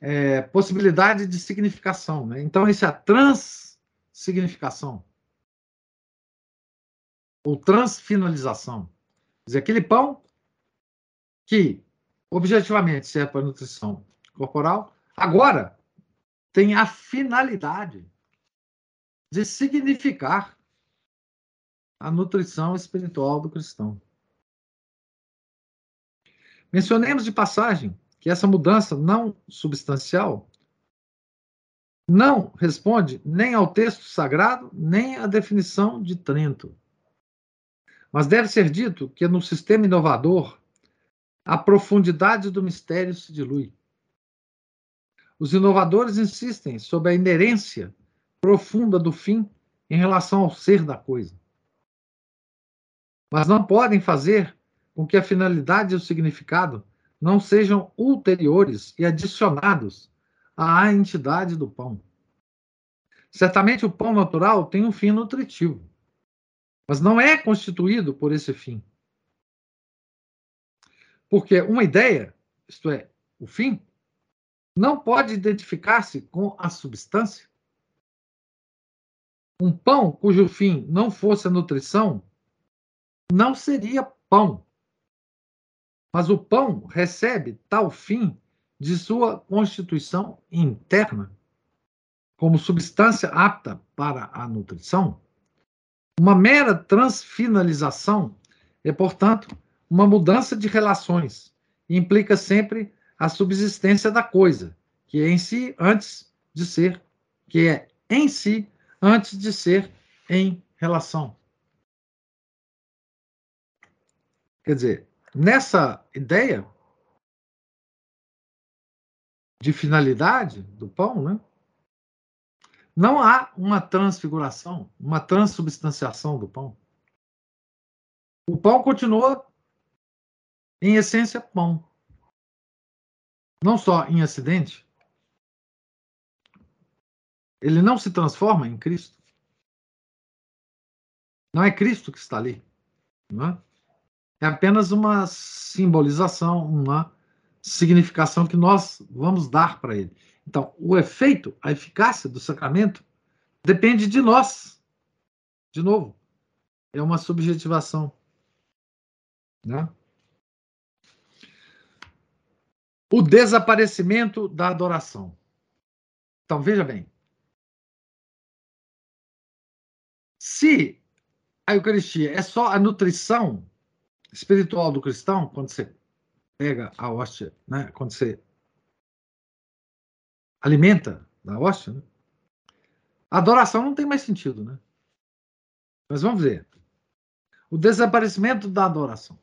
é, possibilidade de significação, né? Então isso é a transsignificação ou transfinalização. Quer dizer, aquele pão que objetivamente serve para nutrição corporal, agora tem a finalidade de significar a nutrição espiritual do cristão. Mencionemos de passagem que essa mudança não substancial não responde nem ao texto sagrado, nem à definição de Trento. Mas deve ser dito que no sistema inovador, a profundidade do mistério se dilui. Os inovadores insistem sobre a inerência profunda do fim em relação ao ser da coisa. Mas não podem fazer com que a finalidade e o significado não sejam ulteriores e adicionados à entidade do pão. Certamente o pão natural tem um fim nutritivo, mas não é constituído por esse fim. Porque uma ideia, isto é, o fim, não pode identificar-se com a substância? Um pão cujo fim não fosse a nutrição não seria pão. Mas o pão recebe tal fim de sua constituição interna, como substância apta para a nutrição. Uma mera transfinalização é, portanto, uma mudança de relações e implica sempre a subsistência da coisa, que é em si antes de ser, que é em si antes de ser em relação. Quer dizer, nessa ideia de finalidade do pão, né? Não há uma transfiguração, uma transubstanciação do pão. O pão continua, em essência, pão não só em acidente, ele não se transforma em Cristo. Não é Cristo que está ali. Não é? é apenas uma simbolização, uma significação que nós vamos dar para ele. Então, o efeito, a eficácia do sacramento depende de nós. De novo, é uma subjetivação. Né? o desaparecimento da adoração. Então, veja bem. Se a Eucaristia é só a nutrição espiritual do cristão, quando você pega a hóstia, né? quando você alimenta da hóstia, né? a adoração não tem mais sentido. Né? Mas vamos ver. O desaparecimento da adoração.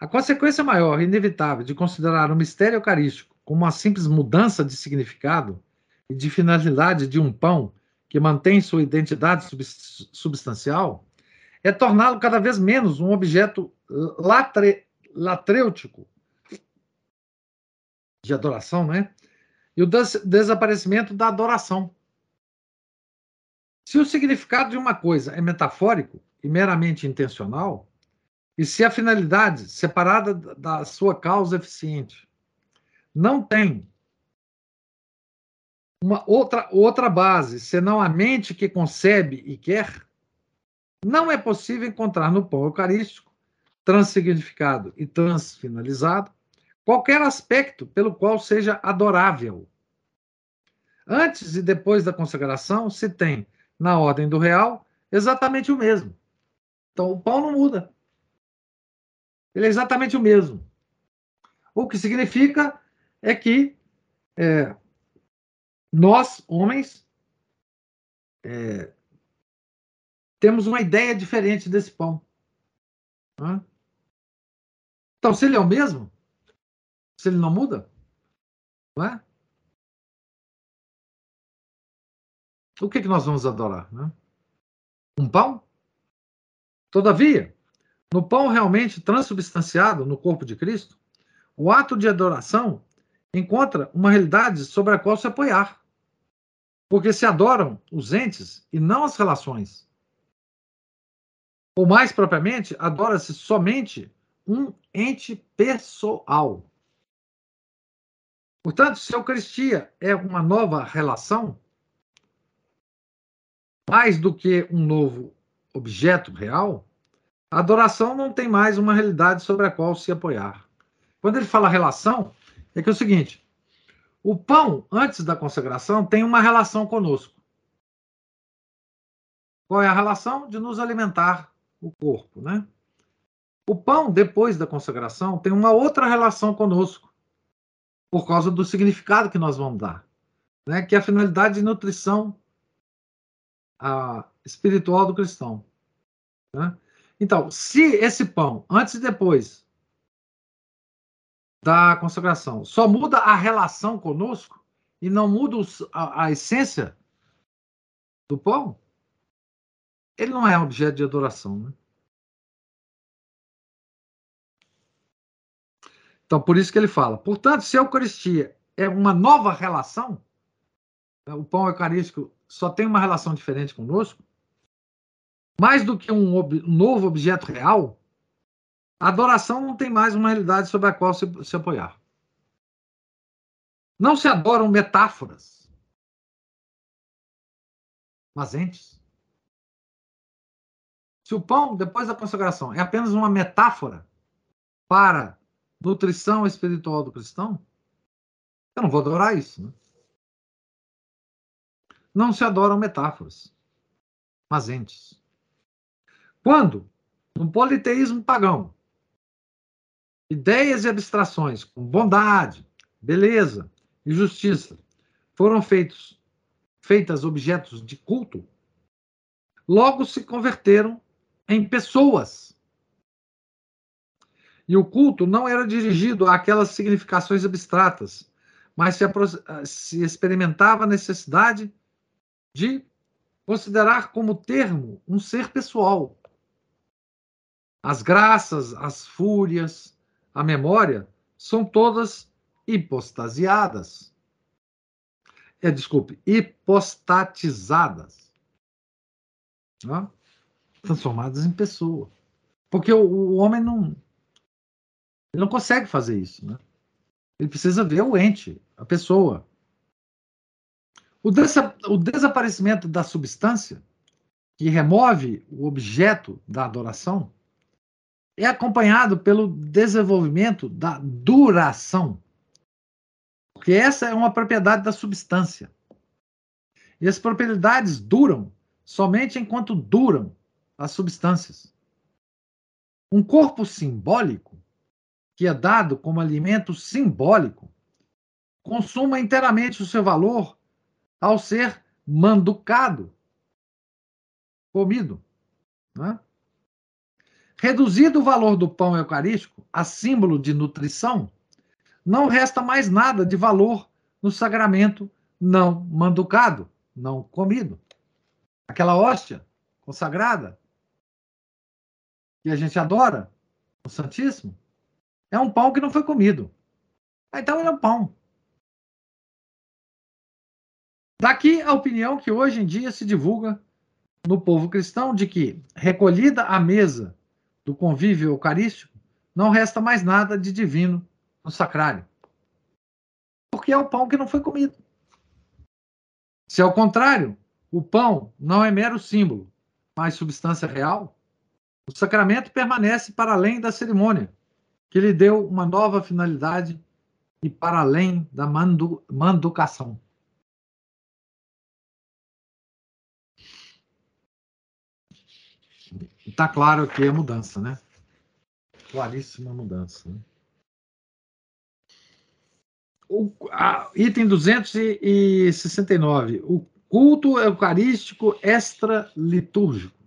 A consequência maior, inevitável, de considerar o mistério eucarístico como uma simples mudança de significado e de finalidade de um pão que mantém sua identidade substancial é torná-lo cada vez menos um objeto latre, latrêutico de adoração, né? E o des desaparecimento da adoração. Se o significado de uma coisa é metafórico e meramente intencional, e se a finalidade, separada da sua causa eficiente, não tem uma outra, outra base, senão a mente que concebe e quer, não é possível encontrar no pão eucarístico transsignificado e transfinalizado, qualquer aspecto pelo qual seja adorável. Antes e depois da consagração, se tem, na ordem do real, exatamente o mesmo. Então, o pão não muda. Ele é exatamente o mesmo. O que significa é que é, nós, homens, é, temos uma ideia diferente desse pão. Então, se ele é o mesmo, se ele não muda, não é? O que, que nós vamos adorar? Né? Um pão? Todavia, no pão realmente transubstanciado no corpo de Cristo, o ato de adoração encontra uma realidade sobre a qual se apoiar. Porque se adoram os entes e não as relações. Ou mais propriamente, adora-se somente um ente pessoal. Portanto, se a Eucaristia é uma nova relação, mais do que um novo objeto real, a adoração não tem mais uma realidade sobre a qual se apoiar. Quando ele fala relação, é que é o seguinte: o pão, antes da consagração, tem uma relação conosco. Qual é a relação? De nos alimentar o corpo, né? O pão, depois da consagração, tem uma outra relação conosco, por causa do significado que nós vamos dar, né? que é a finalidade de nutrição a, espiritual do cristão. Né? Então, se esse pão, antes e depois da consagração, só muda a relação conosco e não muda a, a essência do pão, ele não é objeto de adoração. Né? Então, por isso que ele fala. Portanto, se a Eucaristia é uma nova relação, né, o pão eucarístico só tem uma relação diferente conosco, mais do que um, ob novo objeto real, a adoração não tem mais uma realidade sobre a qual se, se apoiar. Não se adoram metáforas, mas entes. Se o pão, depois da consagração, é apenas uma metáfora para nutrição espiritual do cristão, eu não vou adorar isso. Né? Não se adoram metáforas, mas entes. Quando, no politeísmo pagão, ideias e abstrações com bondade, beleza e justiça foram feitos, feitas objetos de culto, logo se converteram em pessoas. E o culto não era dirigido àquelas significações abstratas, mas se, se experimentava a necessidade de considerar como termo um ser pessoal, as graças, as fúrias, a memória são todas hipostasiadas. É, desculpe, hipostatizadas. Transformadas em pessoa. Porque o, o, homem não. Ele não consegue fazer isso. Né? Ele precisa ver o ente, a pessoa. O, desa, o desaparecimento da substância, que remove o objeto da adoração, é acompanhado pelo desenvolvimento da duração. Porque essa é uma propriedade da substância. E as propriedades duram somente enquanto duram as substâncias. Um corpo simbólico, que é dado como alimento simbólico, consuma inteiramente o seu valor ao ser manducado, comido. Não é? Reduzido o valor do pão eucarístico a símbolo de nutrição, não resta mais nada de valor no sagramento não manducado, não comido. Aquela hóstia consagrada que a gente adora, o Santíssimo, é um pão que não foi comido. Então ele é um pão. Daqui a opinião que hoje em dia se divulga no povo cristão de que, recolhida à mesa do convívio eucarístico, não resta mais nada de divino no sacrário. Porque é o pão que não foi comido. Se ao contrário, o pão não é mero símbolo, mas substância real, O sacramento permanece para além da cerimônia, que lhe deu uma nova finalidade e para além da mandu, manducação. Está claro que é mudança, né? Claríssima mudança. Né? O, a, item 269. O culto eucarístico extra-litúrgico.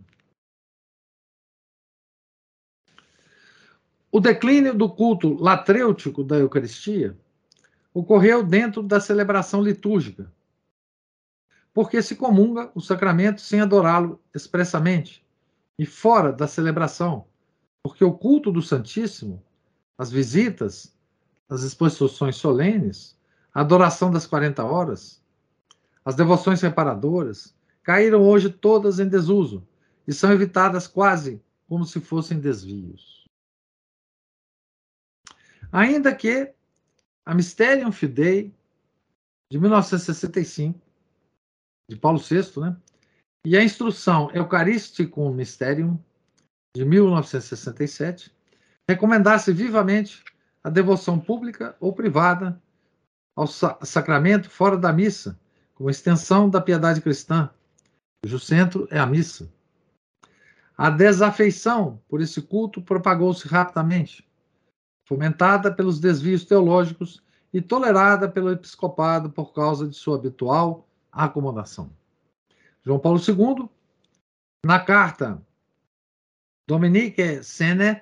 O declínio do culto latrêutico da Eucaristia ocorreu dentro da celebração litúrgica, porque se comunga o sacramento sem adorá-lo expressamente, e fora da celebração, porque o culto do Santíssimo, as visitas, as exposições solenes, a adoração das 40 horas, as devoções reparadoras, caíram hoje todas em desuso e são evitadas quase como se fossem desvios. Ainda que a Mysterium Fidei, de 1965, de Paulo VI, né? E a instrução Eucharisticum Mysterium, de 1967, recomendasse vivamente a devoção pública ou privada ao sacramento fora da missa, como extensão da piedade cristã, cujo centro é a missa. A desafeição por esse culto propagou-se rapidamente, fomentada pelos desvios teológicos e tolerada pelo episcopado por causa de sua habitual acomodação. João Paulo II, na carta Dominique Sene,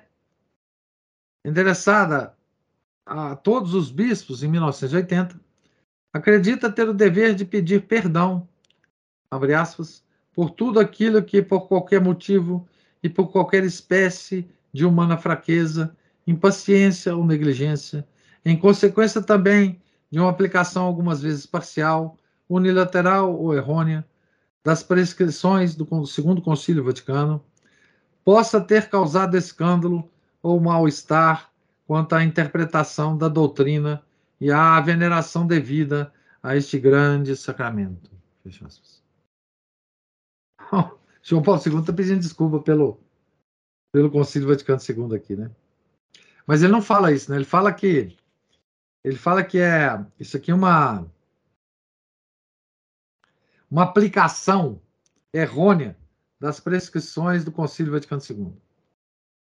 endereçada a todos os bispos em 1980, acredita ter o dever de pedir perdão, aspas, por tudo aquilo que, por qualquer motivo e por qualquer espécie de humana fraqueza, impaciência ou negligência, em consequência também de uma aplicação algumas vezes parcial, unilateral ou errônea das prescrições do Segundo Concílio Vaticano possa ter causado escândalo ou mal-estar quanto à interpretação da doutrina e à veneração devida a este grande sacramento. Fecha aspas. João Paulo II está pedindo desculpa pelo, pelo Concílio Vaticano II aqui, né? Mas ele não fala isso, né? Ele fala que ele fala que é isso aqui é uma uma aplicação errônea das prescrições do Concílio Vaticano II.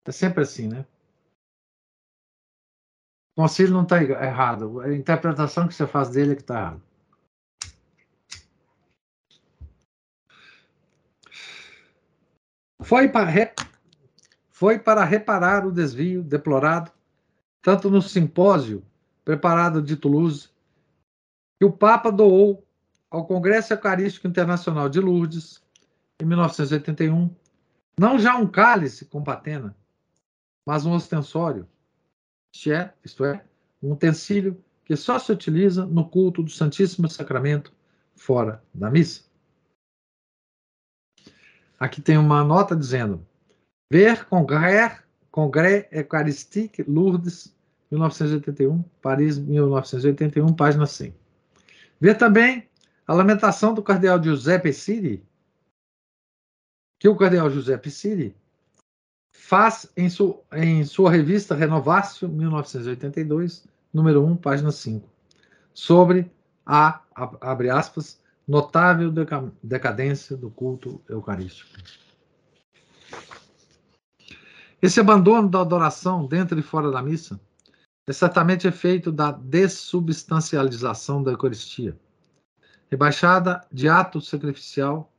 É sempre assim, né? O concílio não está errado, a interpretação que você faz dele é que está errada. Foi para. Foi para reparar o desvio deplorado, tanto no simpósio preparado de Toulouse, que o Papa doou ao Congresso Eucarístico Internacional de Lourdes, em 1981, não já um cálice com patena, mas um ostensório, isto é, isto é, um utensílio que só se utiliza no culto do Santíssimo Sacramento fora da missa. Aqui tem uma nota dizendo: Ver Congrès, Congrès Eucharistique Lourdes, 1981, Paris, 1981, página 100. Ver também a lamentação do cardeal Giuseppe Siri, que o cardeal Giuseppe Siri faz em, su, em sua revista Renovatio, 1982, número 1, página 5, sobre a, abre aspas, notável decadência do culto eucarístico. Esse abandono da adoração dentro e fora da missa é certamente efeito da dessubstancialização da Eucaristia, rebaixada de ato sacrificial,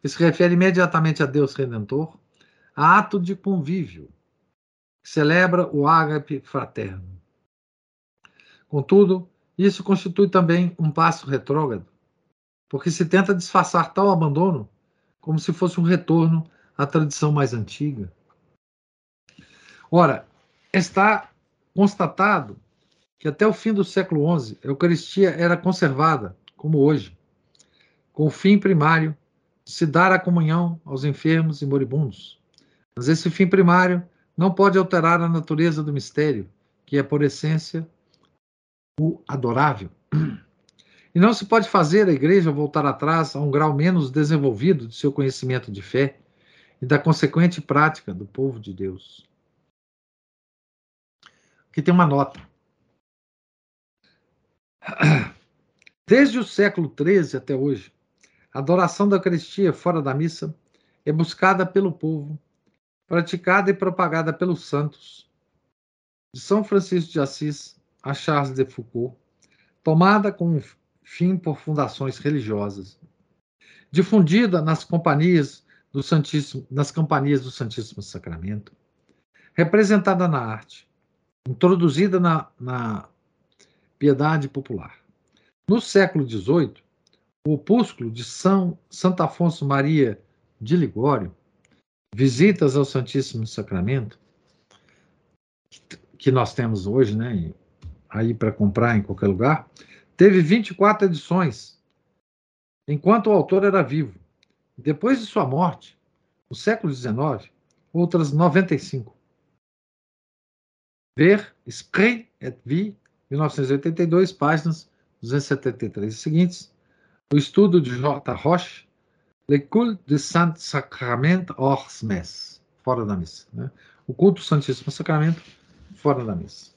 que se refere imediatamente a Deus Redentor, a ato de convívio, que celebra o ágape fraterno. Contudo, isso constitui também um passo retrógrado, porque se tenta disfarçar tal abandono como se fosse um retorno à tradição mais antiga. Ora, está constatado que até o fim do século XI a Eucaristia era conservada como hoje, com o fim primário de se dar a comunhão aos enfermos e moribundos. Mas esse fim primário não pode alterar a natureza do mistério, que é, por essência, o adorável. E não se pode fazer a igreja voltar atrás a um grau menos desenvolvido de seu conhecimento de fé e da consequente prática do povo de Deus. Aqui tem uma nota. Desde o século XIII até hoje, a adoração da Eucaristia fora da missa é buscada pelo povo, praticada e propagada pelos santos, de São Francisco de Assis a Charles de Foucault, tomada com fim por fundações religiosas, difundida nas companhias do Santíssimo, nas companhias do Santíssimo Sacramento, representada na arte, introduzida na, na piedade popular. No século XVIII, o opúsculo de São Santo Afonso Maria de Ligório, Visitas ao Santíssimo Sacramento, que nós temos hoje, né, aí para comprar em qualquer lugar, teve 24 edições, enquanto o autor era vivo. Depois de sua morte, no século XIX, outras 95. Ver Esprit et Vie, 1982, páginas 273 e seguintes. O estudo de J. Roche, Le culte de Saint-Sacrament hors messe, fora da missa. Né? O culto do Santíssimo Sacramento, fora da missa.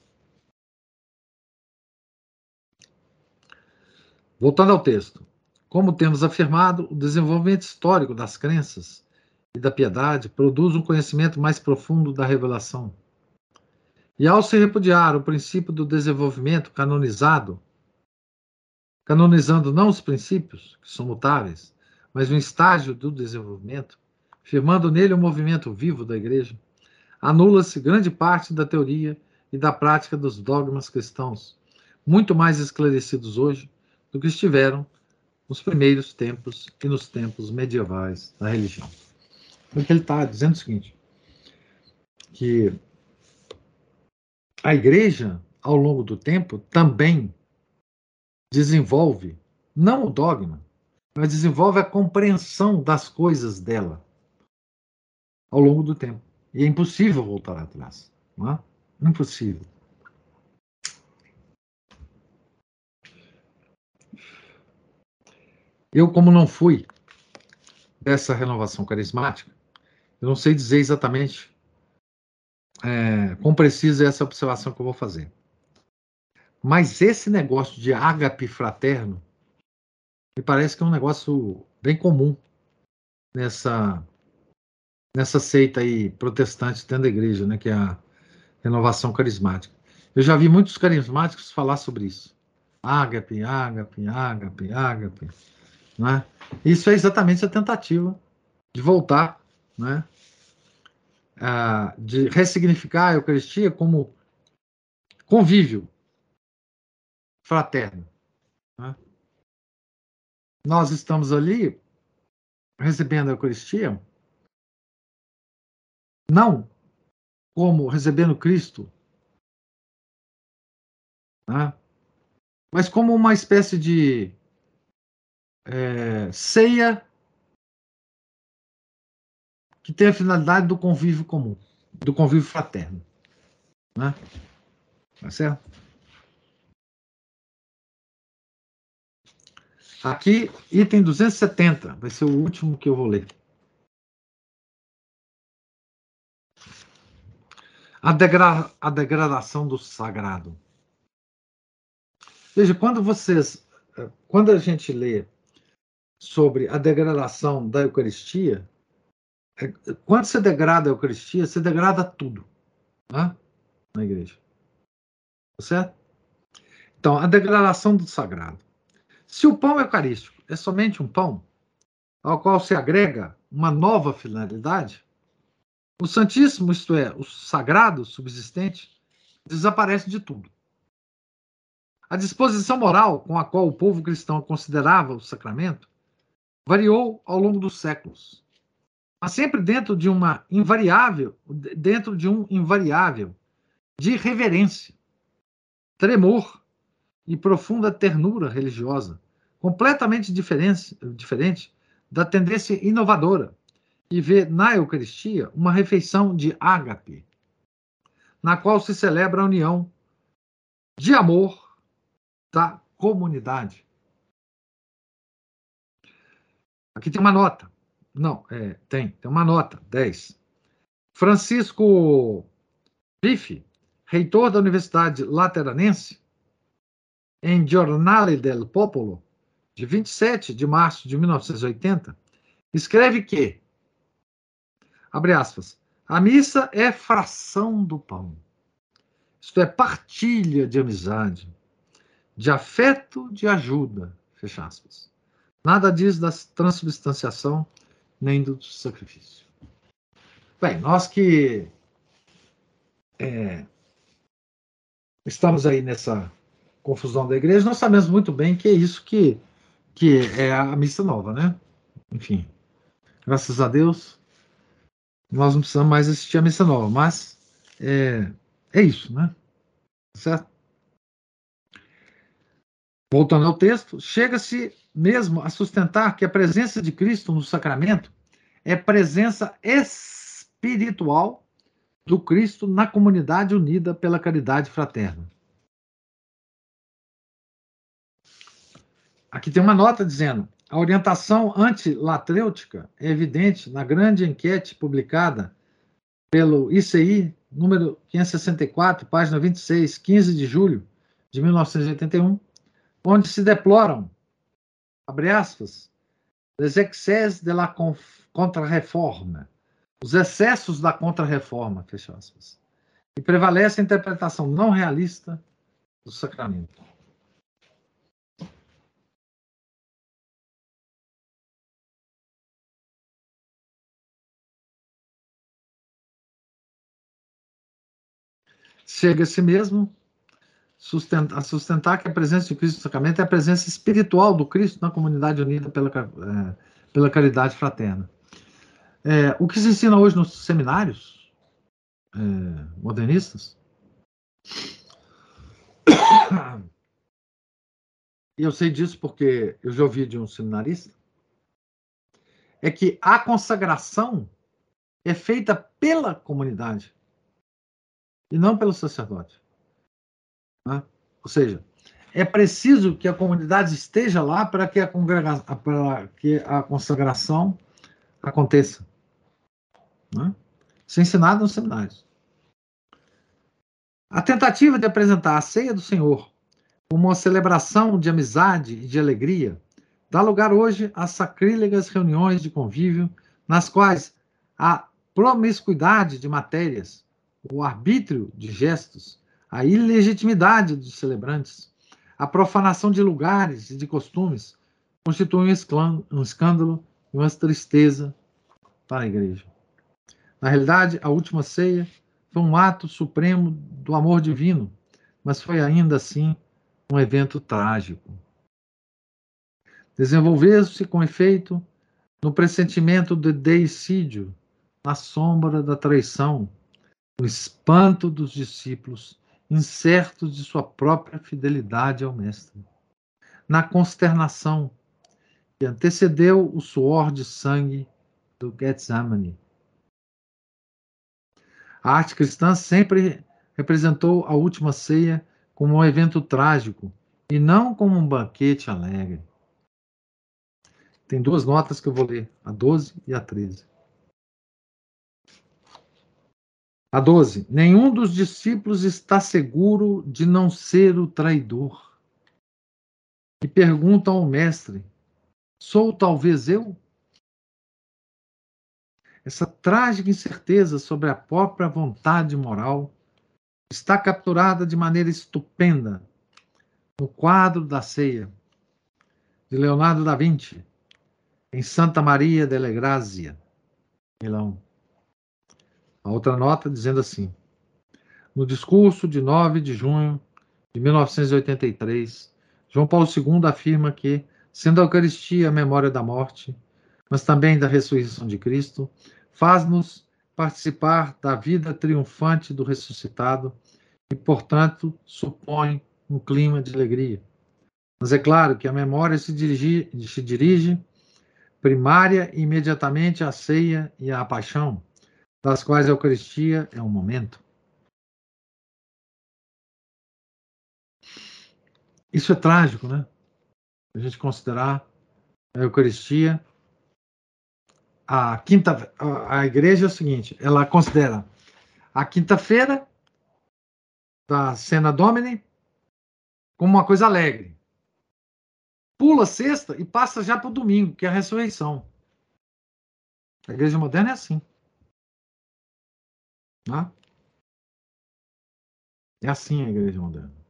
Voltando ao texto. Como temos afirmado, o desenvolvimento histórico das crenças e da piedade produz um conhecimento mais profundo da revelação. E ao se repudiar o princípio do desenvolvimento canonizado, canonizando não os princípios, que são mutáveis, mas um estágio do desenvolvimento, firmando nele o um movimento vivo da Igreja, anula-se grande parte da teoria e da prática dos dogmas cristãos, muito mais esclarecidos hoje do que estiveram nos primeiros tempos e nos tempos medievais da religião. Porque ele está dizendo o seguinte: que a igreja, ao longo do tempo, também desenvolve não o dogma, mas desenvolve a compreensão das coisas dela ao longo do tempo. E é impossível voltar atrás. Não é? Impossível. Eu, como não fui dessa renovação carismática, eu não sei dizer exatamente é, quão precisa é essa observação que eu vou fazer. Mas esse negócio de ágape fraterno me parece que é um negócio bem comum nessa nessa seita aí protestante dentro da igreja, né, que é a renovação carismática. Eu já vi muitos carismáticos falar sobre isso. Ágape, ágape, ágape, ágape. Né? Isso é exatamente a tentativa de voltar, né? De ressignificar a Eucaristia como convívio fraterno. Né? Nós estamos ali recebendo a Eucaristia não como recebendo Cristo, né? mas como uma espécie de é, ceia que tem a finalidade do convívio comum, do convívio fraterno. Né? Tá certo? Aqui, item 270, vai ser o último que eu vou ler. A, degra a degradação do sagrado. Veja, quando vocês, quando a gente lê sobre a degradação da Eucaristia, quando você degrada a Eucaristia, você degrada tudo né? na igreja. Tá certo? Então, a degradação do sagrado. Se o pão eucarístico é somente um pão, ao qual se agrega uma nova finalidade, o Santíssimo, isto é, o sagrado subsistente, desaparece de tudo. A disposição moral com a qual o povo cristão considerava o sacramento variou ao longo dos séculos, mas sempre dentro de uma invariável, dentro de um invariável de reverência, tremor e profunda ternura religiosa, completamente diferente, diferente da tendência inovadora e vê na Eucaristia uma refeição de ágape, na qual se celebra a união de amor da comunidade. Aqui tem uma nota. Não, é, tem, tem uma nota, 10. Francisco Riffe, reitor da Universidade Lateranense, em Giornale del Popolo, de 27 de março de 1980, escreve que, abre aspas, a missa é fração do pão. Isto é partilha de amizade, de afeto, de ajuda, fecha aspas. Nada diz da transubstanciação nem do sacrifício. Bem, nós que é, estamos aí nessa confusão da igreja, nós sabemos muito bem que é isso que, que é a missa nova, né? Enfim, graças a Deus, nós não precisamos mais assistir a missa nova, mas é, é isso, né? Certo? Voltando ao texto, chega-se mesmo a sustentar que a presença de Cristo no sacramento é presença espiritual do Cristo na comunidade unida pela caridade fraterna. Aqui tem uma nota dizendo: a orientação antilatrêutica é evidente na grande enquete publicada pelo ICI, número 564, página 26, 15 de julho de 1981, onde se deploram, abre aspas, les excès de la contra-reforma, os excessos da contra-reforma, fecha aspas, e prevalece a interpretação não realista do sacramento. chega a si mesmo a sustentar que a presença de Cristo no sacramento é a presença espiritual do Cristo na comunidade unida pela, é, pela caridade fraterna. É, o que se ensina hoje nos seminários é, modernistas, e <coughs> eu sei disso porque eu já ouvi de um seminarista, é que a consagração é feita pela comunidade e não pelo sacerdote. Né? Ou seja, é preciso que a comunidade esteja lá para que a, para que a consagração aconteça. Né? Isso é ensinado nos seminários. A tentativa de apresentar a ceia do Senhor como uma celebração de amizade e de alegria dá lugar hoje a sacrílegas reuniões de convívio nas quais a promiscuidade de matérias o arbítrio de gestos, a ilegitimidade dos celebrantes, a profanação de lugares e de costumes constituem um escândalo e uma tristeza para a igreja. Na realidade, a última ceia foi um ato supremo do amor divino, mas foi ainda assim um evento trágico. Desenvolveu-se com efeito no pressentimento do deicídio, na sombra da traição, o espanto dos discípulos, incertos de sua própria fidelidade ao Mestre, na consternação que antecedeu o suor de sangue do Getsemane. A arte cristã sempre representou a última ceia como um evento trágico e não como um banquete alegre. Tem duas notas que eu vou ler, a 12 e a 13. A 12. Nenhum dos discípulos está seguro de não ser o traidor. E perguntam ao mestre: Sou talvez eu? Essa trágica incerteza sobre a própria vontade moral está capturada de maneira estupenda no quadro da ceia de Leonardo da Vinci, em Santa Maria delle Grazie, Milão. A outra nota dizendo assim: No discurso de 9 de junho de 1983, João Paulo II afirma que, sendo a Eucaristia a memória da morte, mas também da ressurreição de Cristo, faz-nos participar da vida triunfante do ressuscitado e, portanto, supõe um clima de alegria. Mas é claro que a memória se dirige, se dirige primária imediatamente à ceia e à paixão das quais a Eucaristia é um momento. Isso é trágico, né? A gente considerar a Eucaristia a quinta, a, igreja é o seguinte, ela considera a quinta-feira da cena Domini como uma coisa alegre. Pula sexta e passa já para o domingo, que é a ressurreição. A igreja moderna é assim. Né? É assim a igreja moderna.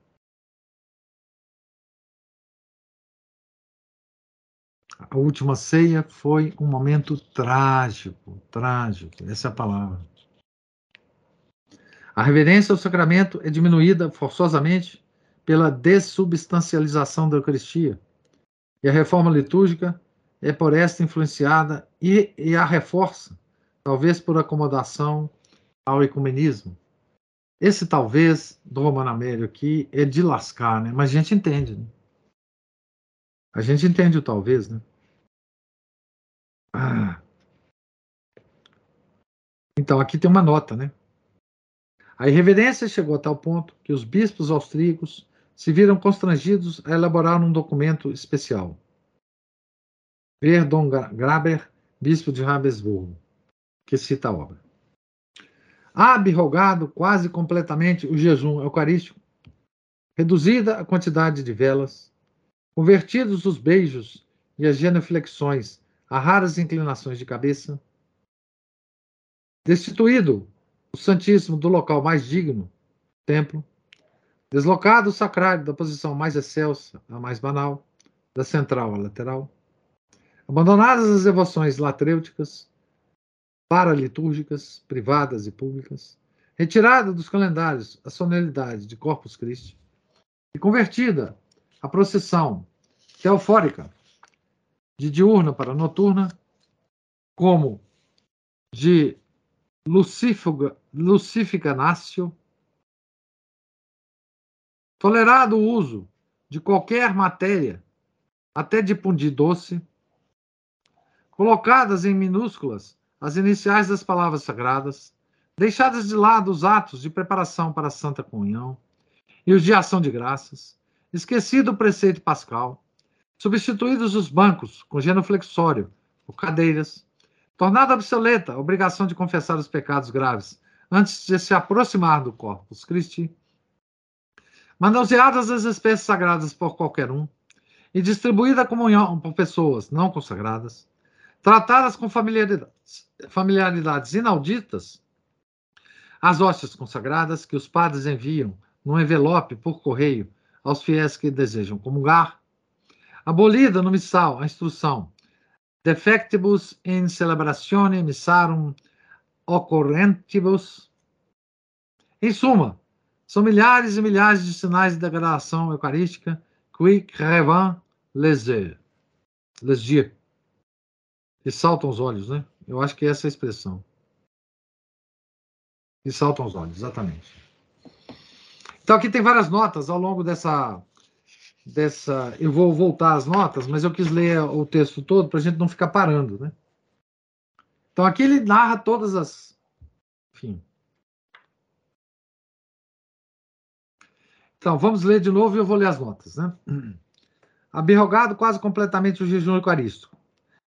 A última ceia foi um momento trágico, trágico, essa é a palavra. A reverência ao sacramento é diminuída forçosamente pela dessubstancialização da Eucaristia. E a reforma litúrgica é por esta influenciada e, e a reforça, talvez por acomodação ao ecumenismo. Esse talvez do Romano Américo aqui é de lascar, né? Mas a gente entende, né? A gente entende o talvez, né? Ah. Então, aqui tem uma nota, né? A irreverência chegou a tal ponto que os bispos austríacos se viram constrangidos a elaborar um documento especial. Ver Dom Graber, bispo de Rabesburgo, que cita a obra. Abrogado quase completamente o jejum eucarístico, reduzida a quantidade de velas, convertidos os beijos e as genuflexões a raras inclinações de cabeça, destituído o Santíssimo do local mais digno, templo, deslocado o sacrário da posição mais excelsa à mais banal, da central à lateral, abandonadas as devoções latrêuticas, paralitúrgicas, privadas e públicas, retirada dos calendários a solenidade de Corpus Christi e convertida a procissão teofórica de diurna para noturna, como de lucificanácio, tolerado o uso de qualquer matéria, até de pundi doce, colocadas em minúsculas as iniciais das palavras sagradas, deixadas de lado os atos de preparação para a Santa Comunhão e os de ação de graças, esquecido o preceito pascal, substituídos os bancos com genuflexório por cadeiras, tornada obsoleta a obrigação de confessar os pecados graves antes de se aproximar do Corpus Christi, manuseadas as espécies sagradas por qualquer um e distribuída a comunhão por pessoas não consagradas, tratadas com familiaridades, familiaridades inauditas, as hóstias consagradas que os padres enviam num envelope por correio aos fiéis que desejam comungar, Abolida no missal a instrução defectibus in celebratione missarum ocorrentibus. Em suma, são milhares e milhares de sinais de degradação eucarística qui crevant. Les yeux. E saltam os olhos, né? Eu acho que é essa a expressão. E saltam os olhos, exatamente. Então aqui tem várias notas ao longo dessa dessa. Eu vou voltar às notas, mas eu quis ler o texto todo para a gente não ficar parando, né? Então aqui ele narra todas as. Enfim. Então, vamos ler de novo e eu vou ler as notas, né? <clears throat> Abirrogado quase completamente o jejum eucarístico.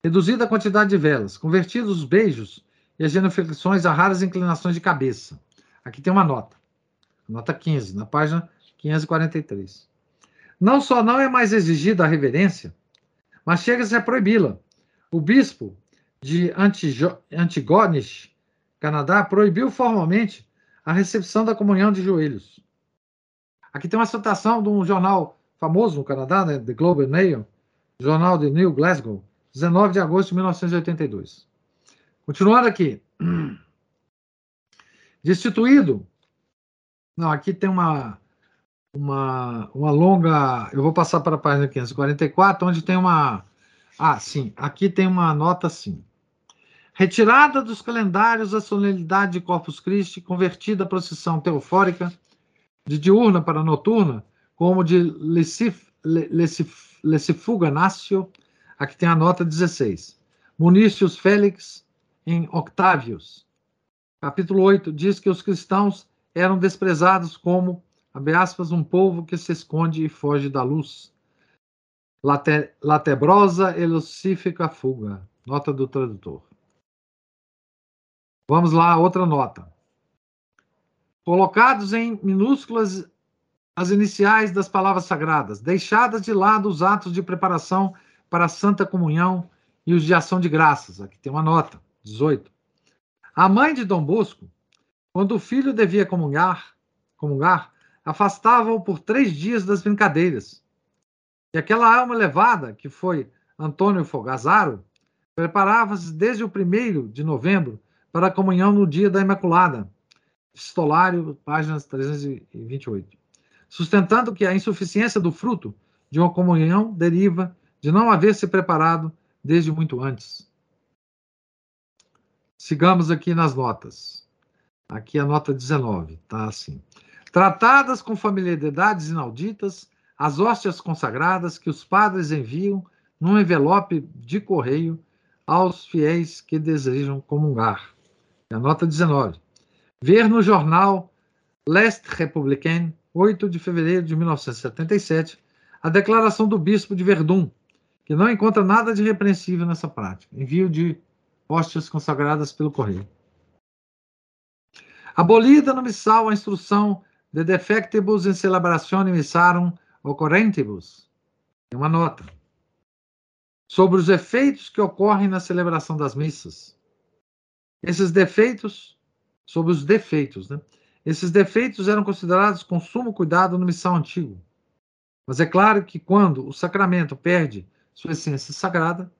Reduzida a quantidade de velas. Convertidos os beijos e as genuflexões a raras inclinações de cabeça. Aqui tem uma nota. Nota 15, na página 543. Não só não é mais exigida a reverência, mas chega-se a proibi-la. O bispo de Antigonish, Canadá, proibiu formalmente a recepção da comunhão de joelhos. Aqui tem uma citação de um jornal famoso no Canadá, né, The Globe and Mail, jornal de New Glasgow, 19 de agosto de 1982. Continuando aqui. <clears throat> Destituído. Não, aqui tem uma uma, uma longa. Eu vou passar para a página 544, onde tem uma. Ah, sim, aqui tem uma nota assim. Retirada dos calendários a solenidade de Corpus Christi, convertida a procissão teofórica de diurna para noturna, como de Lecifuganácio, aqui tem a nota 16. Munícius Félix em Octávios, capítulo 8, diz que os cristãos eram desprezados como abre aspas, um povo que se esconde e foge da luz. Late, latebrosa e lucífica fuga. Nota do tradutor. Vamos lá, outra nota. Colocados em minúsculas as iniciais das palavras sagradas, deixadas de lado os atos de preparação para a Santa Comunhão e os de ação de graças. Aqui tem uma nota, 18. A mãe de Dom Bosco, quando o filho devia comungar, comungar afastava-o por três dias das brincadeiras. E aquela alma levada, que foi Antônio Fogazaro, preparava-se desde o primeiro de novembro para a comunhão no dia da Imaculada. Epistolário, páginas 328 sustentando que a insuficiência do fruto de uma comunhão deriva de não haver se preparado desde muito antes. Sigamos aqui nas notas. Aqui a nota 19, tá assim. Tratadas com familiaridades inauditas, as hóstias consagradas que os padres enviam num envelope de correio aos fiéis que desejam comungar. A nota 19. Ver no jornal L'Est Républicain 8 de fevereiro de 1977, a declaração do bispo de Verdun, que não encontra nada de repreensível nessa prática. Envio de hóstias consagradas pelo correio. Abolida no missal a instrução de defectibus in celebratione missarum ocorrentibus. Tem uma nota. Sobre os efeitos que ocorrem na celebração das missas. Esses defeitos, sobre os defeitos, né? Esses defeitos eram considerados com sumo cuidado no missão antigo. Mas é claro que quando o sacramento perde sua essência sagrada,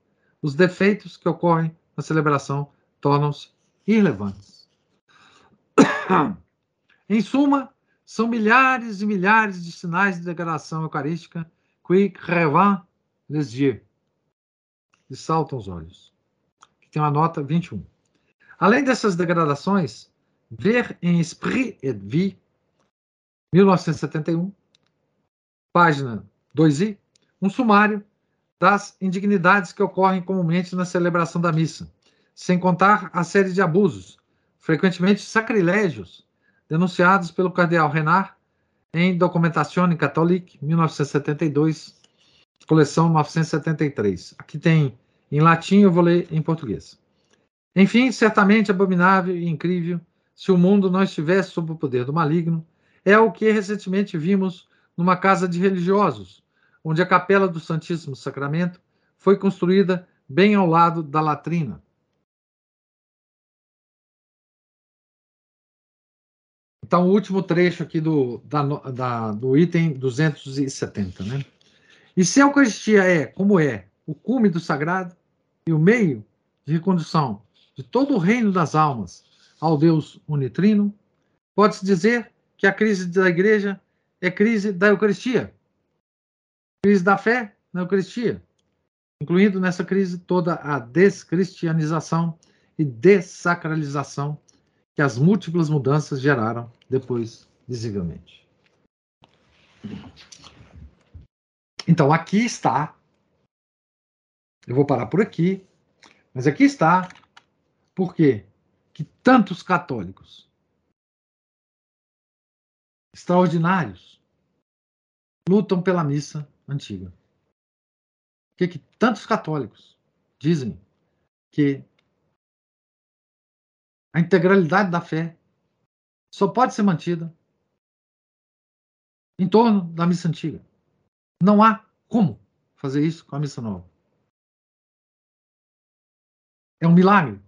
os defeitos que ocorrem na celebração tornam-se irrelevantes. <coughs> em suma, são milhares e milhares de sinais de degradação eucarística qui crevant les yeux, que saltam os olhos. Tem uma nota 21. Além dessas degradações, Ver em Esprit et Vie, 1971, página 2i, um sumário das indignidades que ocorrem comumente na celebração da missa, sem contar a série de abusos, frequentemente sacrilégios, denunciados pelo cardeal Renard em Documentazione Catholique, 1972, coleção 973. Aqui tem em latim, eu vou ler em português. Enfim, certamente abominável e incrível se o mundo não estivesse sob o poder do maligno, é o que recentemente vimos numa casa de religiosos, onde a capela do Santíssimo Sacramento foi construída bem ao lado da latrina. Então, o último trecho aqui do, da, da, do item 270. Né? E se a Eucaristia é, como é, o cume do sagrado e o meio de recondução de todo o reino das almas ao Deus unitrino, pode-se dizer que a crise da igreja é crise da Eucaristia, crise da fé na Eucaristia, incluindo nessa crise toda a descristianização e dessacralização que as múltiplas mudanças geraram depois, visivelmente. Então, aqui está. Eu vou parar por aqui, mas aqui está. Por quê? que tantos católicos extraordinários lutam pela missa antiga. Que, que tantos católicos dizem que a integralidade da fé só pode ser mantida em torno da missa antiga? Não há como fazer isso com a missa nova. É um milagre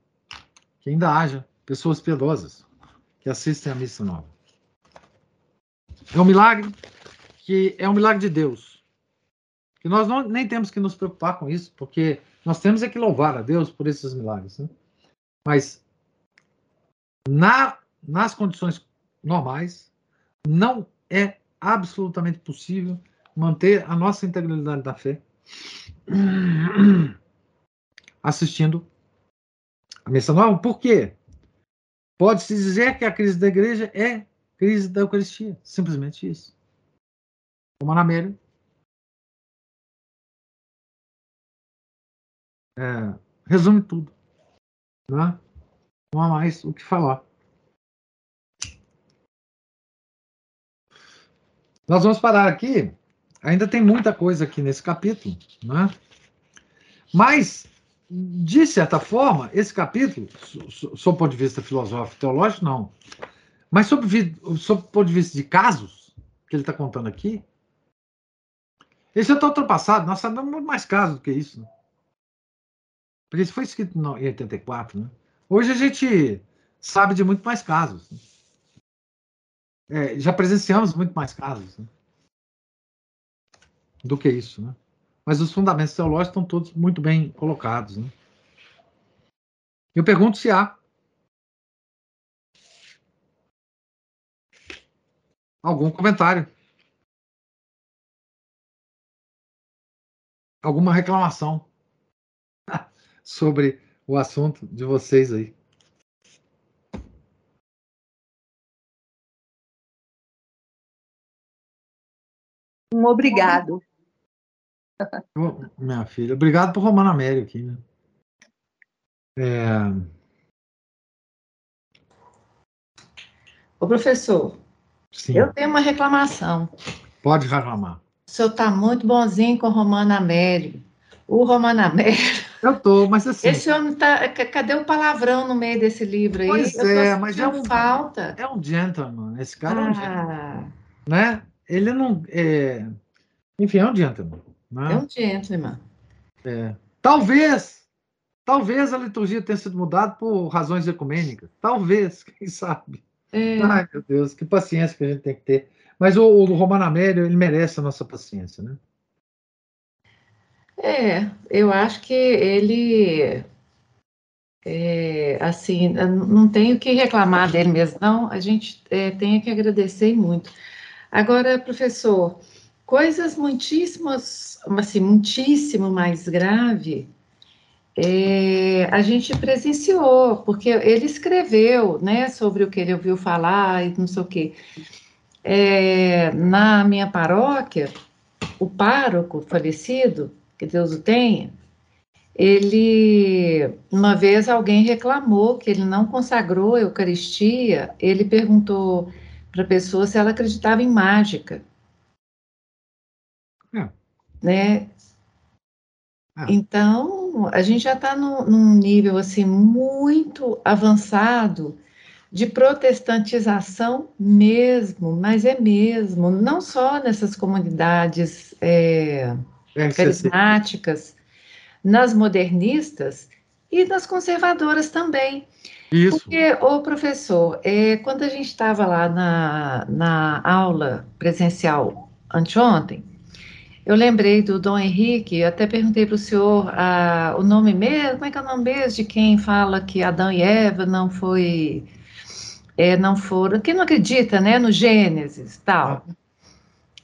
que ainda haja pessoas piedosas que assistem à missa nova. É um milagre que é um milagre de Deus. Que nós não, nem temos que nos preocupar com isso, porque nós temos é que louvar a Deus por esses milagres. Né? Mas na, nas condições normais, não é absolutamente possível manter a nossa integralidade da fé <clears throat> assistindo a missa nova. Por quê? Pode-se dizer que a crise da igreja é crise da Eucaristia. Simplesmente isso. Como na Amélia. É, resume tudo. Né? Não há mais o que falar. Nós vamos parar aqui. Ainda tem muita coisa aqui nesse capítulo. Né? Mas de certa forma, esse capítulo, sob o ponto de vista filosófico teológico, não. Mas sob, o ponto de vista de casos, que ele está contando aqui, esse já está ultrapassado. Nós sabemos muito mais casos do que isso. Né? Porque isso foi escrito em 84. Né? Hoje a gente sabe de muito mais casos. Né? É, já presenciamos muito mais casos né? do que isso. Né? Mas os fundamentos teológicos estão todos muito bem colocados. Né? Eu pergunto se há algum comentário, alguma reclamação sobre o assunto de vocês aí. Um obrigado. Minha filha, obrigado por Romana Américo aqui, né? É... Ô, professor, Sim. eu tenho uma reclamação. Pode reclamar. O senhor está muito bonzinho com o Romano Américo. O Romano Américo. Eu tô, mas assim. Esse homem tá. Cadê o palavrão no meio desse livro aí? Pois é, mas é um. Falta. É um gentleman. Esse cara ah. é um gentleman. Ah. Né? Ele não. É... Enfim, é um gentleman. Né? É um gentleman. É. Talvez, talvez a liturgia tenha sido mudada por razões ecumênicas. Talvez, <laughs> quem sabe. É. Ai, meu Deus, que paciência que a gente tem que ter. Mas o, o Romano Amélio, ele merece a nossa paciência, né? É, eu acho que ele, é, assim, não tenho que reclamar dele mesmo, não. A gente é, tem que agradecer muito. Agora, professor, coisas muitíssimas, assim, muitíssimo mais grave, é, a gente presenciou, porque ele escreveu, né, sobre o que ele ouviu falar e não sei o quê. É, na minha paróquia, o pároco falecido, que Deus o tenha, ele, uma vez alguém reclamou que ele não consagrou a Eucaristia, ele perguntou para a pessoa se ela acreditava em mágica. É. Né? É. Então, a gente já está num nível assim muito avançado de protestantização mesmo, mas é mesmo, não só nessas comunidades é, é carismáticas, nas modernistas e nas conservadoras também. Isso. Porque, o professor, é, quando a gente estava lá na, na aula presencial anteontem, eu lembrei do Dom Henrique, até perguntei para o senhor o nome mesmo, como é que é o nome mesmo de quem fala que Adão e Eva não foi, é, não foram, que não acredita, né, no Gênesis, tal. Ah.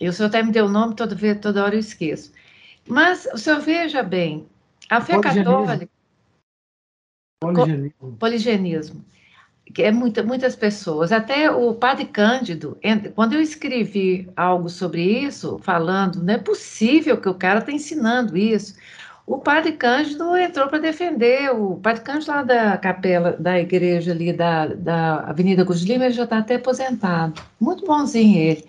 E o senhor até me deu o nome, toda, toda hora eu esqueço. Mas o senhor veja bem, a fé católica... Poligenismo. Poligenismo. Que é muita, muitas pessoas, até o padre Cândido, quando eu escrevi algo sobre isso, falando, não é possível que o cara está ensinando isso, o padre Cândido entrou para defender, o padre Cândido lá da capela, da igreja ali da, da Avenida Gus Lima, ele já está até aposentado, muito bonzinho ele,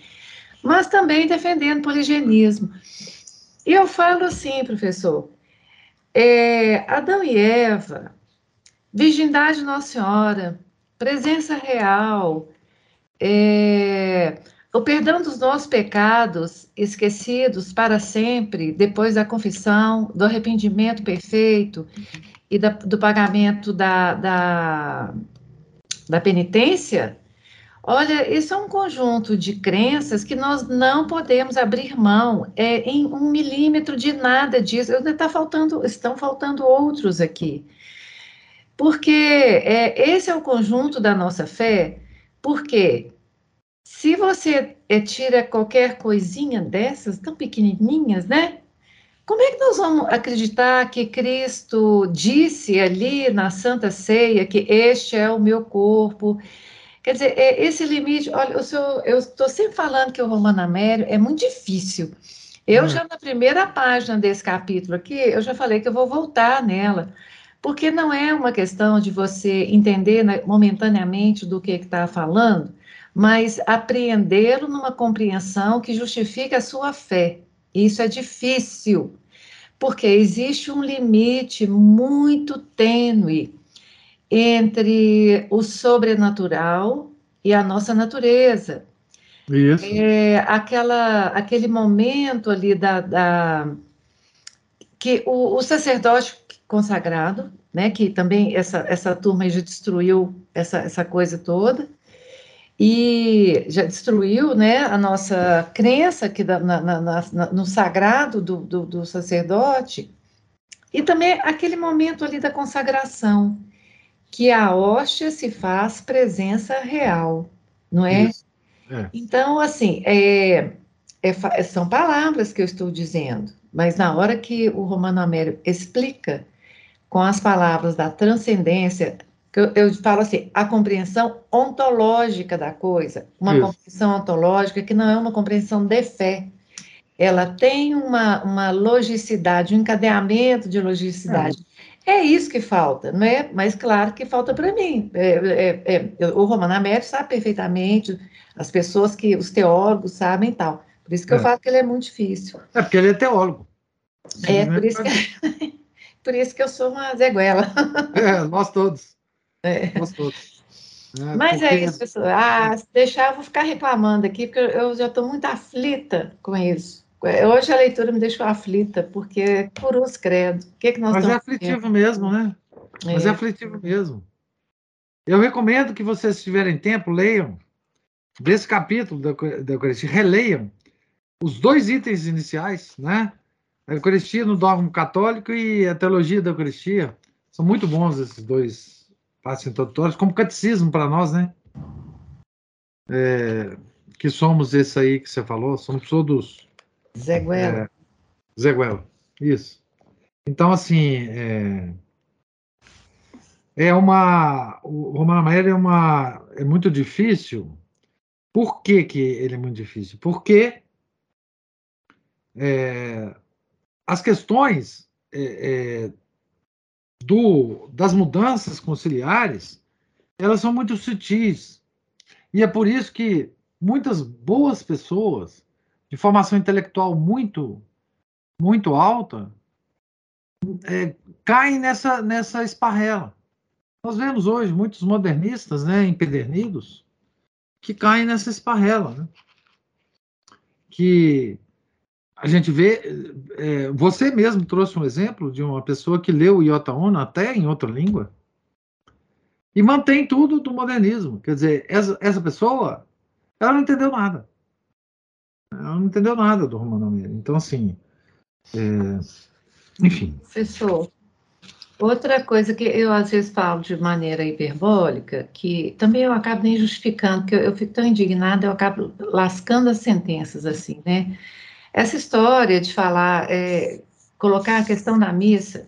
mas também defendendo poligenismo. E eu falo assim, professor, é, Adão e Eva, virgindade de Nossa Senhora, presença real, é, o perdão dos nossos pecados esquecidos para sempre, depois da confissão, do arrependimento perfeito e da, do pagamento da, da, da penitência. Olha, isso é um conjunto de crenças que nós não podemos abrir mão é, em um milímetro de nada disso. Tá faltando, estão faltando outros aqui. Porque é, esse é o conjunto da nossa fé, porque se você é, tira qualquer coisinha dessas, tão pequenininhas, né? Como é que nós vamos acreditar que Cristo disse ali na Santa Ceia que este é o meu corpo? Quer dizer, é, esse limite, olha, eu estou sempre falando que o Romano Amério é muito difícil. Eu hum. já na primeira página desse capítulo aqui, eu já falei que eu vou voltar nela, porque não é uma questão de você entender né, momentaneamente do que está falando, mas apreendê-lo numa compreensão que justifique a sua fé. Isso é difícil. porque existe um limite muito tênue entre o sobrenatural e a nossa natureza. Isso. É, aquela, aquele momento ali da, da que o, o, sacerdote consagrado, né, que também essa, essa turma já destruiu essa, essa coisa toda, e já destruiu né, a nossa crença que na, na, na, no sagrado do, do, do, sacerdote, e também aquele momento ali da consagração, que a hóstia se faz presença real, não é? é. Então, assim, é, é, são palavras que eu estou dizendo, mas na hora que o Romano Américo explica com as palavras da transcendência, eu, eu, falo assim, a compreensão ontológica da coisa, uma Isso. compreensão ontológica que não é uma compreensão de fé. Ela tem uma, uma logicidade, um encadeamento de logicidade. É. é isso que falta, não é? Mas claro que falta para mim. É, é, é, o Romano Américo sabe perfeitamente, as pessoas que, os teólogos sabem e tal. Por isso que eu é. falo que ele é muito difícil. É porque ele é teólogo. É, por isso que, <laughs> por isso que eu sou uma zeguela. <laughs> É, nós todos. É. Nós todos. É, Mas é porque... é isso, pessoal. Ah, deixar, eu vou ficar reclamando aqui, porque eu já estou muito aflita com isso. Hoje a leitura me deixou aflita, porque por os credo. O que, que nós Mas é aflitivo vendo? mesmo, né? É. Mas é aflitivo mesmo. Eu recomendo que vocês, se tiverem tempo, leiam desse capítulo da, da Eucaristia, releiam os dois itens iniciais, né? A Eucaristia no dogma católico e a teologia da Eucaristia. São muito bons esses dois passos introdutórios, como catecismo para nós, né? É, que somos esse aí que você falou, somos todos. Zé Guela. É, Zé Guela, isso. Então, assim, é, é uma. O Romano Maia é, uma, é muito difícil. Por que, que ele é muito difícil? Porque é, as questões é, é do, das mudanças conciliares, elas são muito sutis. E é por isso que muitas boas pessoas, de formação intelectual muito, muito alta, é, caem nessa, nessa esparrela. Nós vemos hoje muitos modernistas né, empedernidos que caem nessa esparrela. Né? Que a gente vê, é, você mesmo trouxe um exemplo de uma pessoa que leu o Iota Ono até em outra língua e mantém tudo do modernismo. Quer dizer, essa, essa pessoa, ela não entendeu nada. Ela não entendeu nada do Romano Meira. Então, assim, é, enfim. Professor, outra coisa que eu às vezes falo de maneira hiperbólica, que também eu acabo nem justificando, porque eu, eu fico tão indignada, eu acabo lascando as sentenças, assim, né? Essa história de falar, é, colocar a questão da missa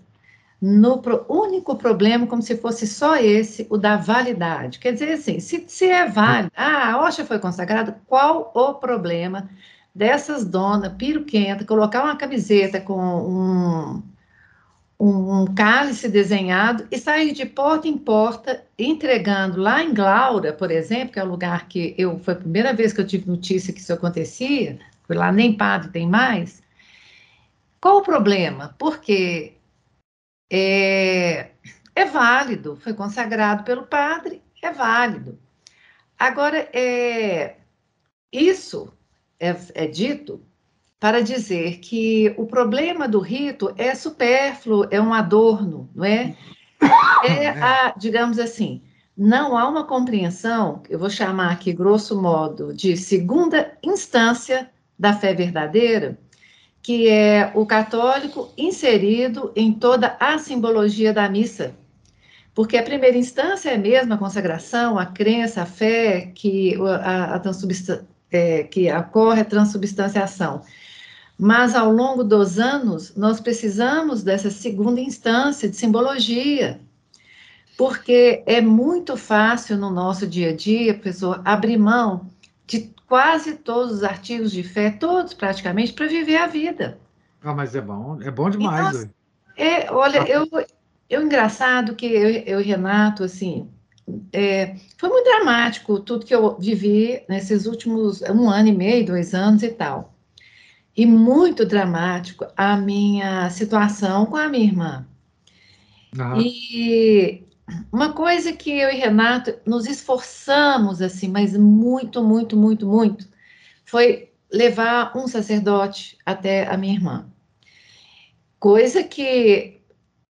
no pro, único problema, como se fosse só esse, o da validade. Quer dizer assim, se, se é válido, ah, a hóstia foi consagrada, qual o problema dessas donas piruquenta colocar uma camiseta com um, um, um, cálice desenhado e sair de porta em porta entregando lá em Glaura, por exemplo, que é o lugar que eu foi a primeira vez que eu tive notícia que isso acontecia, foi lá nem padre tem mais. Qual o problema? Porque é, é válido, foi consagrado pelo padre, é válido. Agora, é, isso é, é dito para dizer que o problema do rito é supérfluo, é um adorno, não é? <coughs> É a, digamos assim, não há uma compreensão, eu vou chamar aqui grosso modo de segunda instância da fé verdadeira, que é o católico inserido em toda a simbologia da missa. Porque a primeira instância é mesmo a consagração, a crença, a fé que, a, a é, que ocorre a transubstanciação. Mas ao longo dos anos, nós precisamos dessa segunda instância de simbologia, porque é muito fácil no nosso dia a dia, professor, abrir mão de quase todos os artigos de fé, todos praticamente, para viver a vida. Ah, mas é bom, é bom demais. Então, é, olha, ah. eu, eu engraçado que eu, eu Renato, assim, é, foi muito dramático tudo que eu vivi nesses últimos um ano e meio, dois anos e tal. e muito dramático a minha situação com a minha irmã. Uhum. E uma coisa que eu e Renato nos esforçamos assim, mas muito, muito, muito, muito, foi levar um sacerdote até a minha irmã. Coisa que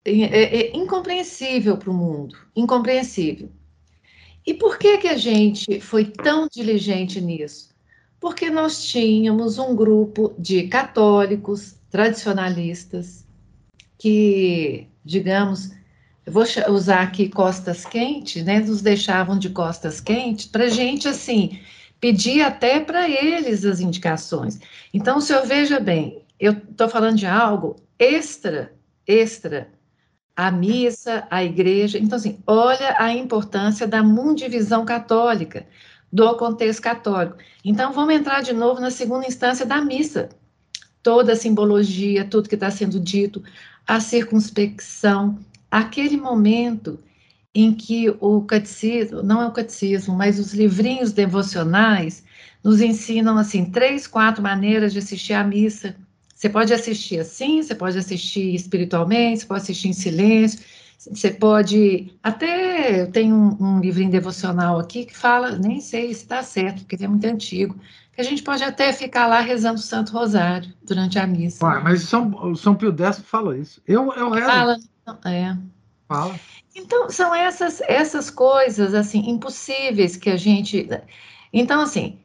é, é, é incompreensível para o mundo, incompreensível. E por que que a gente foi tão diligente nisso? Porque nós tínhamos um grupo de católicos tradicionalistas que, digamos, vou usar aqui costas quentes, né? Nos deixavam de costas quentes para gente assim pedir até para eles as indicações. Então, se eu veja bem, eu estou falando de algo extra, extra a missa, a igreja. Então, assim, olha a importância da mundivisão católica, do contexto católico. Então, vamos entrar de novo na segunda instância da missa. Toda a simbologia, tudo que está sendo dito, a circunspecção, aquele momento em que o catecismo, não é o catecismo, mas os livrinhos devocionais nos ensinam assim três, quatro maneiras de assistir à missa. Você pode assistir assim, você pode assistir espiritualmente, você pode assistir em silêncio, você pode até tem um, um livrinho devocional aqui que fala, nem sei se está certo, porque ele é muito antigo, que a gente pode até ficar lá rezando o Santo Rosário durante a missa. Mas São, São Pio X fala isso. Eu, eu rezo. Fala, é. Fala. Então, são essas, essas coisas, assim, impossíveis que a gente... Então, assim,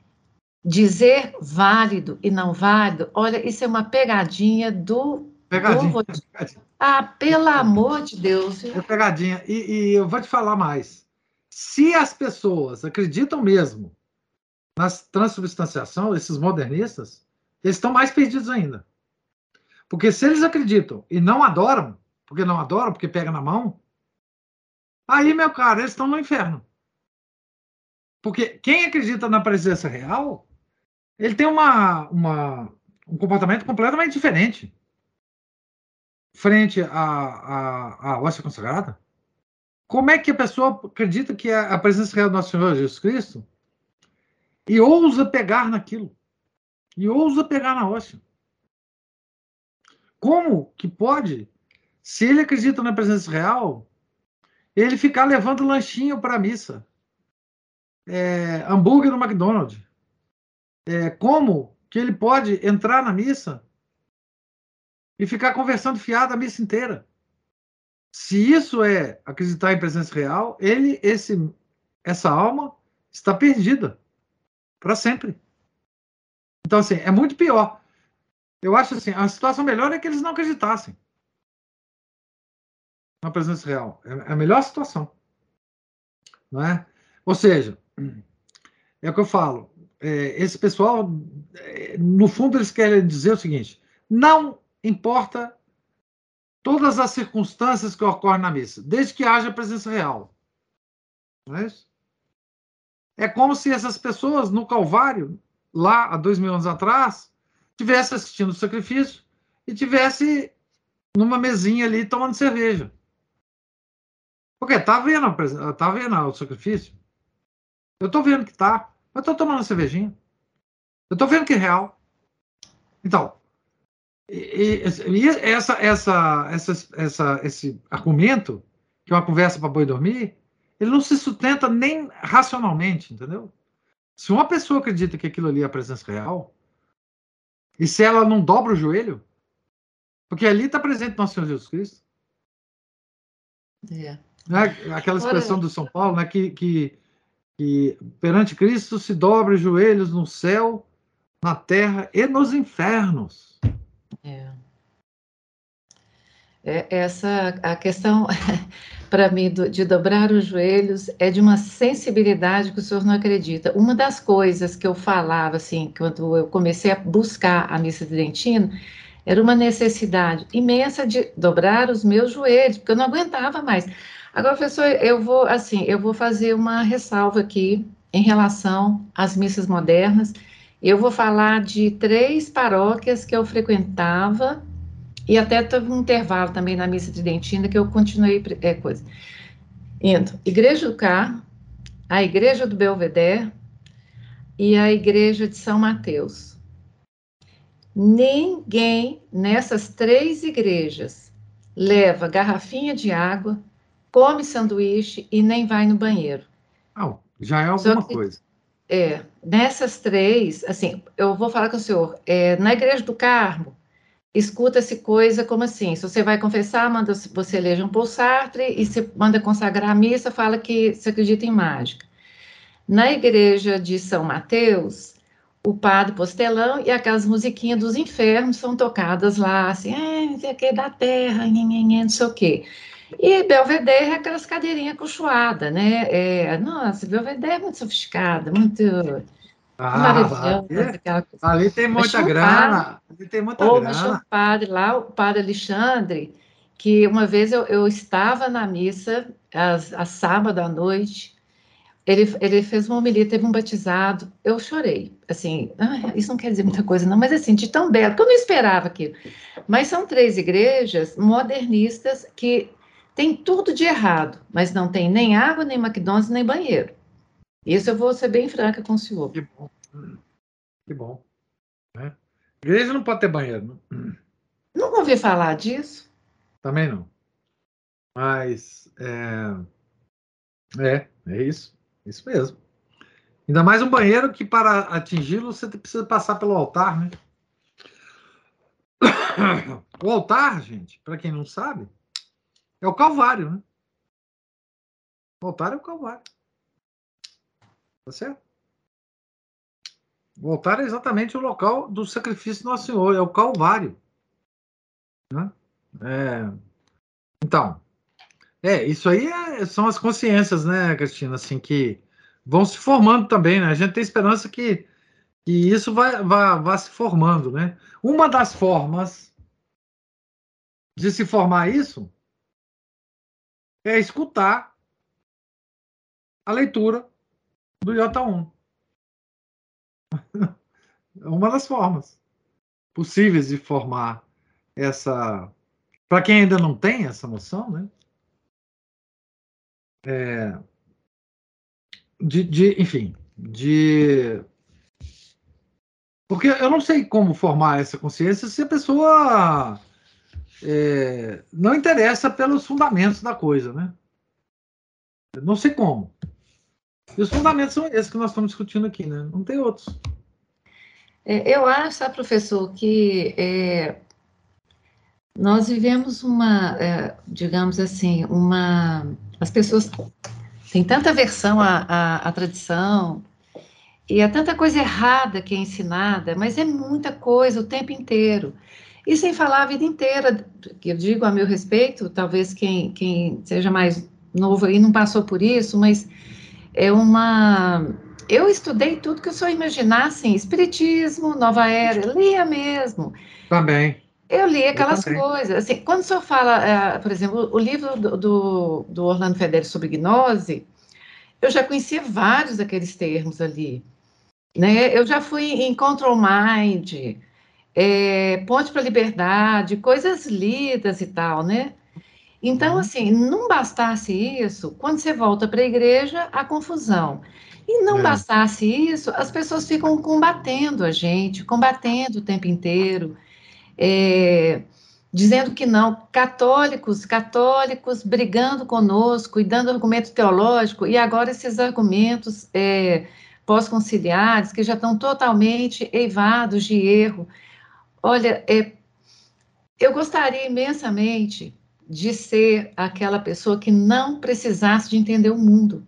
dizer válido e não válido, olha, isso é uma pegadinha do... Pegadinha. Do... pegadinha. Ah, pelo amor de Deus. É pegadinha. E, e eu vou te falar mais. Se as pessoas acreditam mesmo na transubstanciação, esses modernistas, eles estão mais perdidos ainda. Porque se eles acreditam e não adoram, porque não adoram, porque pega na mão, aí, meu caro, eles estão no inferno. Porque quem acredita na presença real, ele tem uma, uma, um comportamento completamente diferente frente à, à, à hóstia consagrada. Como é que a pessoa acredita que é a presença real do nosso Senhor Jesus Cristo e ousa pegar naquilo? E ousa pegar na hóstia? Como que pode se ele acredita na presença real, ele ficar levando lanchinho para a missa, é, hambúrguer no McDonald's. É, como que ele pode entrar na missa e ficar conversando fiado a missa inteira? Se isso é acreditar em presença real, ele, esse, essa alma está perdida para sempre. Então, assim, é muito pior. Eu acho assim, a situação melhor é que eles não acreditassem na presença real. É, é a melhor situação. Não é? Ou seja, é o que eu falo. É, esse pessoal, é, no fundo, eles querem dizer o seguinte: não importa todas as circunstâncias que ocorrem na missa, desde que haja presença real. Não é isso? É como se essas pessoas no Calvário, lá há dois mil anos atrás, tivessem assistindo o sacrifício e tivesse numa mesinha ali tomando cerveja. Porque tá vendo, tá vendo o sacrifício? Eu tô vendo que tá. Eu tô tomando cervejinha. Eu tô vendo que é real. Então, e, e essa, essa, essa, essa, esse argumento, que é uma conversa para boi dormir, ele não se sustenta nem racionalmente, entendeu? Se uma pessoa acredita que aquilo ali é a presença real, e se ela não dobra o joelho, porque ali está presente nosso Senhor Jesus Cristo. É. Né? Aquela expressão Olha. do São Paulo, né? que, que, que perante Cristo se dobra os joelhos no céu, na terra e nos infernos. É. é essa a questão <laughs> para mim do, de dobrar os joelhos é de uma sensibilidade que o senhor não acredita. Uma das coisas que eu falava assim quando eu comecei a buscar a missa tridentina era uma necessidade imensa de dobrar os meus joelhos, porque eu não aguentava mais. Agora, professor, eu vou assim, eu vou fazer uma ressalva aqui em relação às missas modernas. Eu vou falar de três paróquias que eu frequentava e até teve um intervalo também na missa tridentina que eu continuei é, coisa. Indo, Igreja do Carmo, a Igreja do Belvedere e a Igreja de São Mateus. Ninguém nessas três igrejas leva garrafinha de água, come sanduíche e nem vai no banheiro. Ah, já é alguma que, coisa. É, nessas três, assim, eu vou falar com o senhor, é, na Igreja do Carmo, escuta-se coisa como assim, se você vai confessar, manda você ler Jean Paul Sartre, e se manda consagrar a missa, fala que você acredita em mágica. Na Igreja de São Mateus, o padre postelão e aquelas musiquinhas dos infernos são tocadas lá, assim, é, não sei o que, da terra, não sei o quê. E Belvedere é aquelas cadeirinhas cochoadas, né? É, nossa, Belvedere é muito sofiscada, muito ah, maravilhosa. Ali tem muita grana. Ali tem muita Ou, grana. Tinha um padre lá, o padre Alexandre, que uma vez eu, eu estava na missa, a sábado à noite, ele, ele fez uma homilia, teve um batizado, eu chorei, assim, ah, isso não quer dizer muita coisa não, mas assim, de tão belo, porque eu não esperava aquilo. Mas são três igrejas modernistas que tem tudo de errado, mas não tem nem água, nem McDonald's, nem banheiro. Isso eu vou ser bem franca com o senhor. Que bom. Que bom. É. Igreja não pode ter banheiro. Não? Nunca ouvi falar disso. Também não. Mas é, é, é isso. Isso mesmo. Ainda mais um banheiro que para atingi-lo você precisa passar pelo altar, né? <coughs> O altar, gente, para quem não sabe, é o Calvário, né? O altar é o Calvário. Tá certo? O altar é exatamente o local do sacrifício do Nosso Senhor, é o Calvário. Né? É... Então, é, isso aí é, são as consciências, né, Cristina, assim, que vão se formando também, né? A gente tem esperança que, que isso vai, vai, vai se formando, né? Uma das formas de se formar isso é escutar a leitura do J1. É <laughs> uma das formas possíveis de formar essa. Para quem ainda não tem essa noção, né? É, de, de, enfim, de. Porque eu não sei como formar essa consciência se a pessoa é, não interessa pelos fundamentos da coisa, né? não sei como. E os fundamentos são esses que nós estamos discutindo aqui, né? Não tem outros. É, eu acho, professor, que é, nós vivemos uma, é, digamos assim, uma. As pessoas têm tanta aversão à, à, à tradição, e há tanta coisa errada que é ensinada, mas é muita coisa o tempo inteiro. E sem falar a vida inteira, que eu digo a meu respeito, talvez quem, quem seja mais novo aí não passou por isso, mas é uma. Eu estudei tudo que eu só imaginasse, assim, Espiritismo, Nova Era, lia mesmo. Também. Eu li aquelas eu coisas. Assim, quando o senhor fala, uh, por exemplo, o livro do, do, do Orlando Fedeli sobre gnose, eu já conhecia vários daqueles termos ali. Né? Eu já fui em Control Mind, é, Ponte para a Liberdade, coisas lidas e tal, né? Então, uhum. assim, não bastasse isso, quando você volta para a igreja, a confusão. E não é. bastasse isso, as pessoas ficam combatendo a gente, combatendo o tempo inteiro, é, dizendo que não, católicos, católicos brigando conosco e dando argumento teológico, e agora esses argumentos é, pós-conciliares, que já estão totalmente eivados de erro. Olha, é, eu gostaria imensamente de ser aquela pessoa que não precisasse de entender o mundo.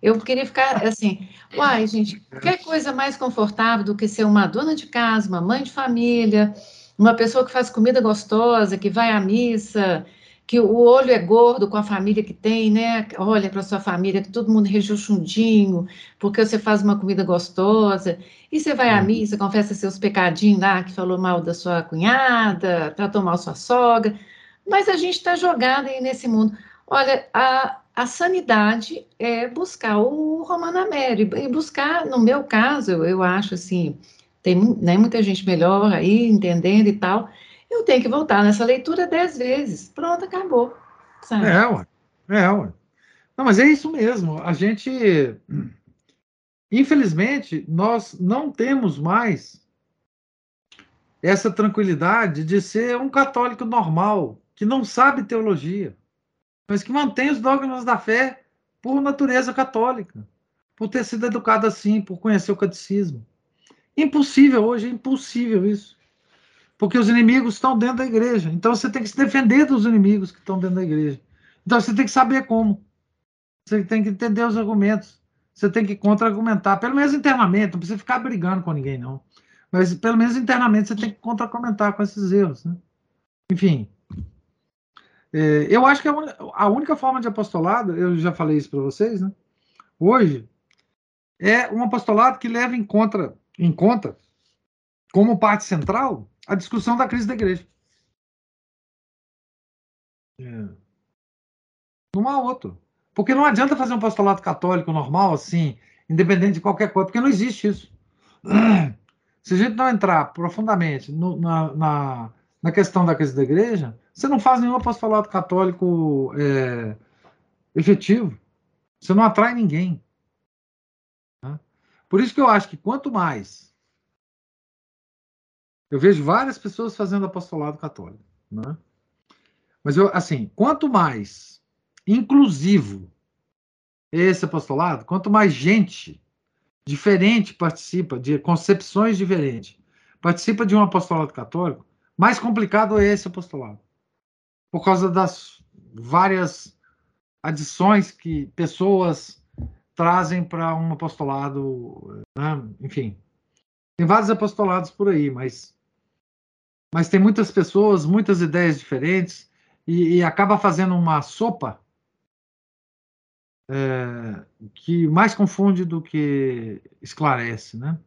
Eu queria ficar assim, uai, gente, qualquer coisa mais confortável do que ser uma dona de casa, uma mãe de família, uma pessoa que faz comida gostosa, que vai à missa, que o olho é gordo com a família que tem, né? Olha para sua família, que todo mundo rejuchundinho, porque você faz uma comida gostosa, e você vai à uhum. missa, confessa seus pecadinhos lá, que falou mal da sua cunhada, tratou mal sua sogra, mas a gente está jogado aí nesse mundo. Olha, a, a sanidade é buscar o Romano Américo, e buscar, no meu caso, eu, eu acho assim, tem né, muita gente melhor aí, entendendo e tal, eu tenho que voltar nessa leitura dez vezes. Pronto, acabou. Sabe? É, ué. É, ué. Não, mas é isso mesmo. A gente. Infelizmente, nós não temos mais essa tranquilidade de ser um católico normal, que não sabe teologia, mas que mantém os dogmas da fé por natureza católica, por ter sido educado assim, por conhecer o catecismo. Impossível hoje, é impossível isso. Porque os inimigos estão dentro da igreja. Então você tem que se defender dos inimigos que estão dentro da igreja. Então você tem que saber como. Você tem que entender os argumentos. Você tem que contra-argumentar, pelo menos internamente, não precisa ficar brigando com ninguém, não. Mas pelo menos internamente você tem que contra-argumentar com esses erros. Né? Enfim. É, eu acho que a, única forma de apostolado, eu já falei isso para vocês, né? Hoje, é um apostolado que leva em conta, em conta como parte central a discussão da crise da igreja. É. Não há outro. Porque não adianta fazer um apostolado católico normal, assim, independente de qualquer coisa, porque não existe isso. <clears throat> Se a gente não entrar profundamente no, na, na, na, questão da crise da igreja, você não faz nenhum apostolado católico é, efetivo. Você não atrai ninguém. Né? Por isso que eu acho que quanto mais. Eu vejo várias pessoas fazendo apostolado católico. Né? Mas eu, assim, quanto mais inclusivo esse apostolado, quanto mais gente diferente participa, de concepções diferentes, participa de um apostolado católico, mais complicado é esse apostolado. Por causa das várias adições que pessoas trazem para um apostolado, né? enfim. Tem vários apostolados por aí, mas, mas tem muitas pessoas, muitas ideias diferentes, e, e acaba fazendo uma sopa é, que mais confunde do que esclarece, né?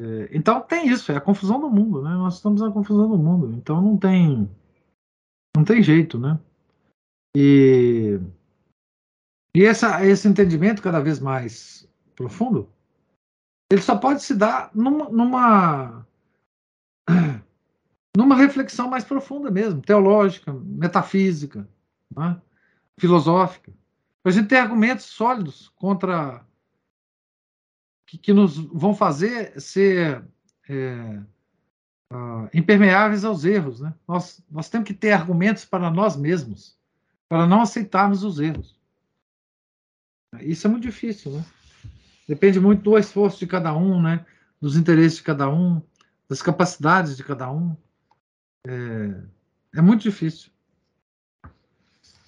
É, então tem isso, é a confusão do mundo, né? Nós estamos na confusão do mundo, então não tem não tem jeito, né? E e essa, esse entendimento cada vez mais profundo, ele só pode se dar numa, numa, numa reflexão mais profunda mesmo, teológica, metafísica, né? filosófica para a gente ter argumentos sólidos contra que, que nos vão fazer ser é, uh, impermeáveis aos erros. Né? Nós, nós temos que ter argumentos para nós mesmos, para não aceitarmos os erros. Isso é muito difícil, né? Depende muito do esforço de cada um, né? Dos interesses de cada um, das capacidades de cada um. É, é muito difícil.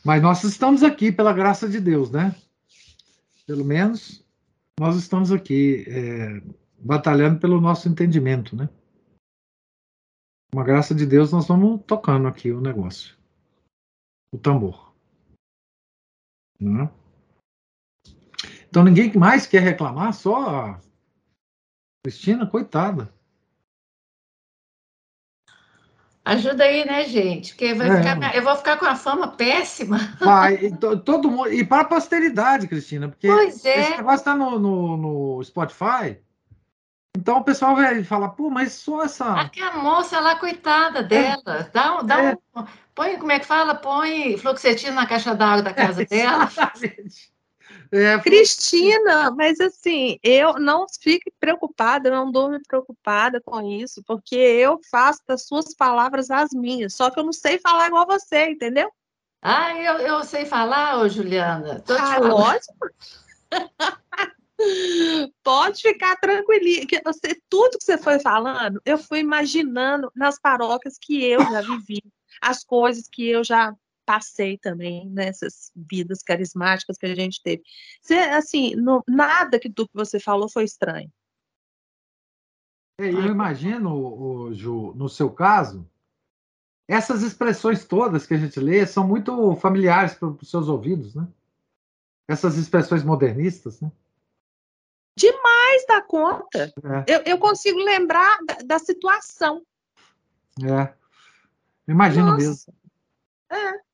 Mas nós estamos aqui pela graça de Deus, né? Pelo menos nós estamos aqui é, batalhando pelo nosso entendimento, né? Com a graça de Deus, nós vamos tocando aqui o negócio. O tambor. Né? Então ninguém mais quer reclamar, só a Cristina, coitada. Ajuda aí, né, gente? Porque vai é. ficar, eu vou ficar com a fama péssima. Vai, todo mundo. E para a posteridade, Cristina, porque pois é. esse negócio está no, no, no, Spotify. Então o pessoal vai falar, pô, mas só essa. Aquela moça lá, coitada dela. É. Dá, dá é. um. Põe, como é que fala? Põe fluoxetina na caixa d'água da casa dela. Exatamente. É, Cristina, mas assim, eu não fique preocupada, eu não durmo preocupada com isso, porque eu faço das suas palavras as minhas, só que eu não sei falar igual você, entendeu? Ah, eu, eu sei falar, ô Juliana. Tô ah, lógico. <laughs> Pode ficar tranquilinha, que você, tudo que você foi falando, eu fui imaginando nas paróquias que eu já vivi, as coisas que eu já passei também nessas vidas carismáticas que a gente teve. Você, assim, nada que do que você falou foi estranho. É, eu imagino, o, Ju, no seu caso, essas expressões todas que a gente lê são muito familiares para os seus ouvidos, né? Essas expressões modernistas, né? Demais da conta. É. Eu, eu, consigo lembrar da, da situação. É. Imagino Nossa. mesmo. É.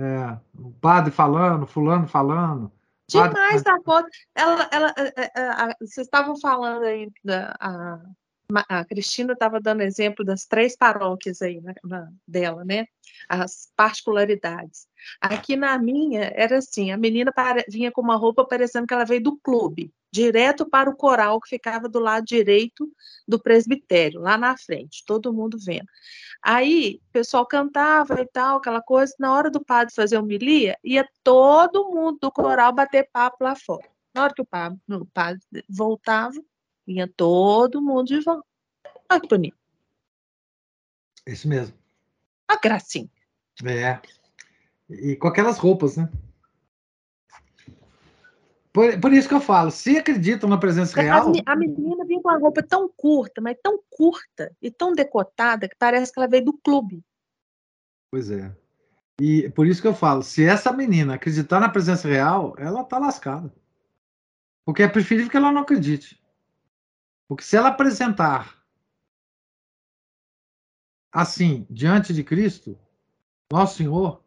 É, o padre falando, fulano falando. Demais da conta. Ela, ela, é, é, é, vocês estavam falando aí, da, a, Cristina estava dando exemplo das três paróquias aí na, na, dela, né? As particularidades. Aqui na minha era assim, a menina para, vinha com uma roupa parecendo que ela veio do clube. direto para o coral que ficava do lado direito do presbitério, lá na frente, todo mundo vendo. Aí o pessoal cantava e tal, aquela coisa. Na hora do padre fazer homilia, ia todo mundo do coral bater papo lá fora. Na hora que o padre, o padre voltava, ia todo mundo de volta. Olha que bonito. Isso mesmo. A gracinha. É. E com aquelas roupas, né? Por, por isso que eu falo, se acreditam na presença real. A menina vinha com uma roupa tão curta, mas tão curta e tão decotada que parece que ela veio do clube. Pois é. E por isso que eu falo, se essa menina acreditar na presença real, ela tá lascada. Porque é preferível que ela não acredite. Porque se ela apresentar assim, diante de Cristo, nosso Senhor,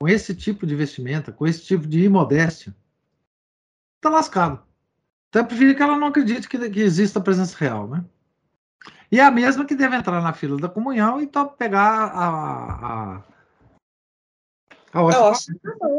com esse tipo de vestimenta, com esse tipo de imodéstia, tá lascado. Então eu prefiro que ela não acredite que, que exista a presença real, né? E é a mesma que deve entrar na fila da comunhão e pegar a. a, a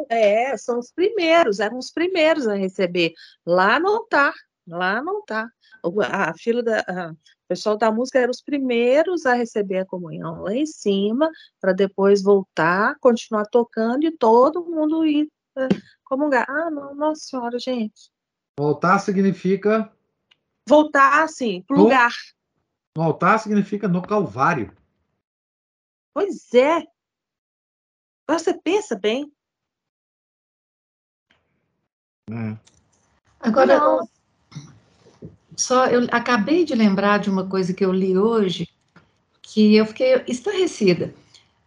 é, são os primeiros, eram os primeiros a receber. Lá não tá, lá não tá. A fila da. A, o pessoal da música eram os primeiros a receber a comunhão lá em cima, para depois voltar, continuar tocando e todo mundo ir é, comungar. Ah, não, nossa senhora, gente. Voltar significa. Voltar, assim, pro no... lugar. Voltar significa no Calvário. Pois é. Você pensa bem. É. Agora, não. Só eu acabei de lembrar de uma coisa que eu li hoje que eu fiquei estarrecida.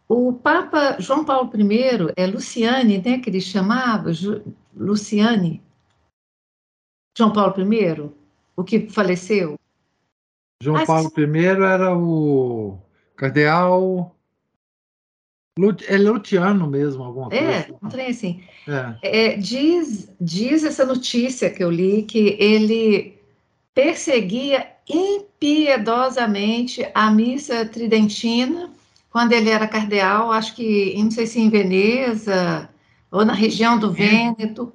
O Papa João Paulo I é Luciane, né, que ele chamava, Ju, Luciane. João Paulo I, o que faleceu. João Paulo I era o cardeal é Luciano mesmo, alguma coisa. É, um trem assim. É. É, diz, diz essa notícia que eu li que ele perseguia impiedosamente a missa tridentina quando ele era cardeal, acho que, não sei se em Veneza ou na região do Vêneto,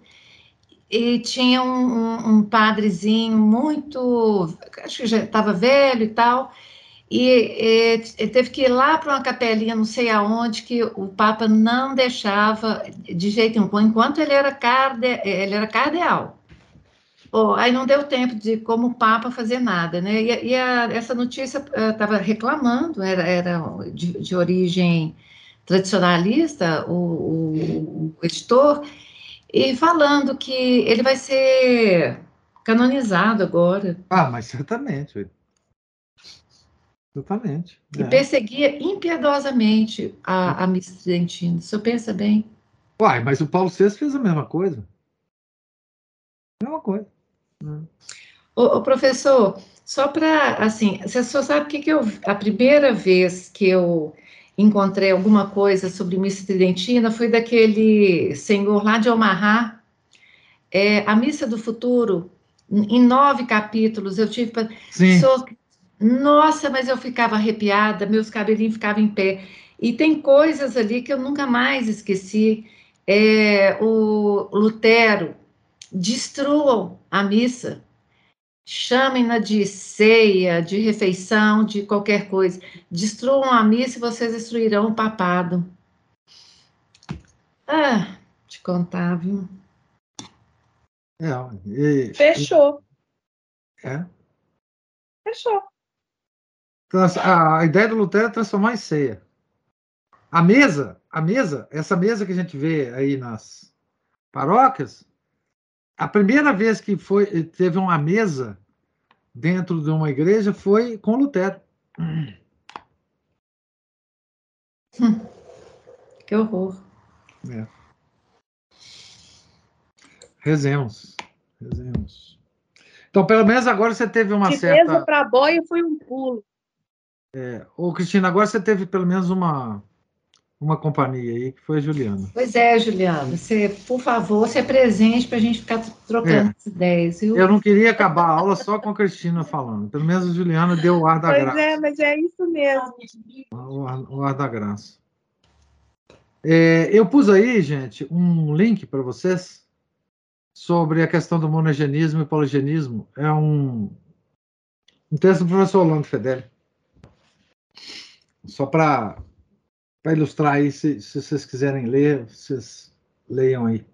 e tinha um, um, padrezinho muito, acho que já estava velho e tal, e, e, teve que ir lá para uma capelinha, não sei aonde, que o Papa não deixava de jeito nenhum, enquanto ele era, carde, ele era cardeal. Oh, aí não deu tempo de, como Papa, fazer nada, né? E, e a, essa notícia estava uh, reclamando, era, era de, de, origem tradicionalista, o, o, o, editor, e falando que ele vai ser canonizado agora. Ah, mas certamente. Certamente. E é. perseguia impiedosamente a, a Miss Tridentina. O senhor pensa bem? Uai, mas o Paulo VI fez a mesma coisa. Mesma coisa. O, professor, só para, assim, você só sabe o que, que eu, a primeira vez que eu encontrei alguma coisa sobre missa tridentina foi daquele senhor lá de Omaha, é, a missa do futuro, em nove capítulos, eu tive para... Nossa, mas eu ficava arrepiada, meus cabelinhos ficavam em pé. E tem coisas ali que eu nunca mais esqueci. É, o Lutero, destruam a missa, chamem-na de ceia, de refeição, de qualquer coisa. Destruam a missa e vocês destruirão o papado. Ah, te contar, viu? É, e, Fechou. É? Fechou. A ideia do Lutero é transformar em ceia. A mesa, a mesa, essa mesa que a gente vê aí nas paróquias, a primeira vez que foi teve uma mesa dentro de uma igreja foi com Lutero. Hum. Que horror. É. Rezemos. Rezemos. Então, pelo menos agora você teve uma De certa. mesa para boia foi um pulo. É. Ô, Cristina, agora você teve pelo menos uma uma companhia aí, que foi a Juliana. Pois é, Juliana, você, por favor, se presente para a gente ficar trocando é. ideias. Viu? Eu não queria acabar a aula só com a Cristina falando. Pelo menos a Juliana deu o ar da pois graça. Pois é, mas é isso mesmo. O ar, o ar da graça. É, eu pus aí, gente, um link para vocês sobre a questão do monogenismo e poligenismo. É um, um texto do professor Orlando Fedeli. Só para ilustrar aí, se, se vocês quiserem ler, vocês leiam aí.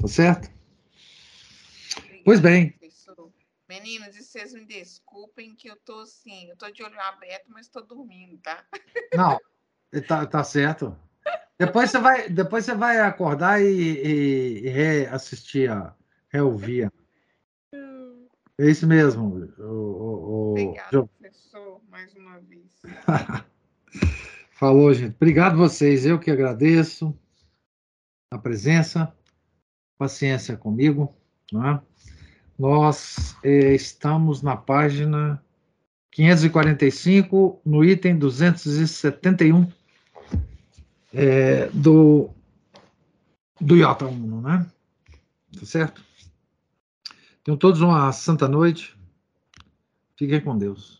Tá certo? Obrigada, Pois bem. professor. Meninos, e vocês me desculpem que eu tô assim, eu tô de olho aberto, mas tô dormindo, tá? <laughs> Não, tá, tá certo. Depois você vai, depois você vai acordar e, e, e reassistir, a, reouvir. É isso mesmo. O, o, o- Obrigada, professor, mais uma vez. <laughs> Falou, gente. Obrigado vocês. Eu que agradeço a presença, paciência comigo. né? Nós eh, estamos na página 545, no item 271 eh, do, do Iota 1, né? Tá certo? Tenham todos uma santa noite. Fiquem com Deus.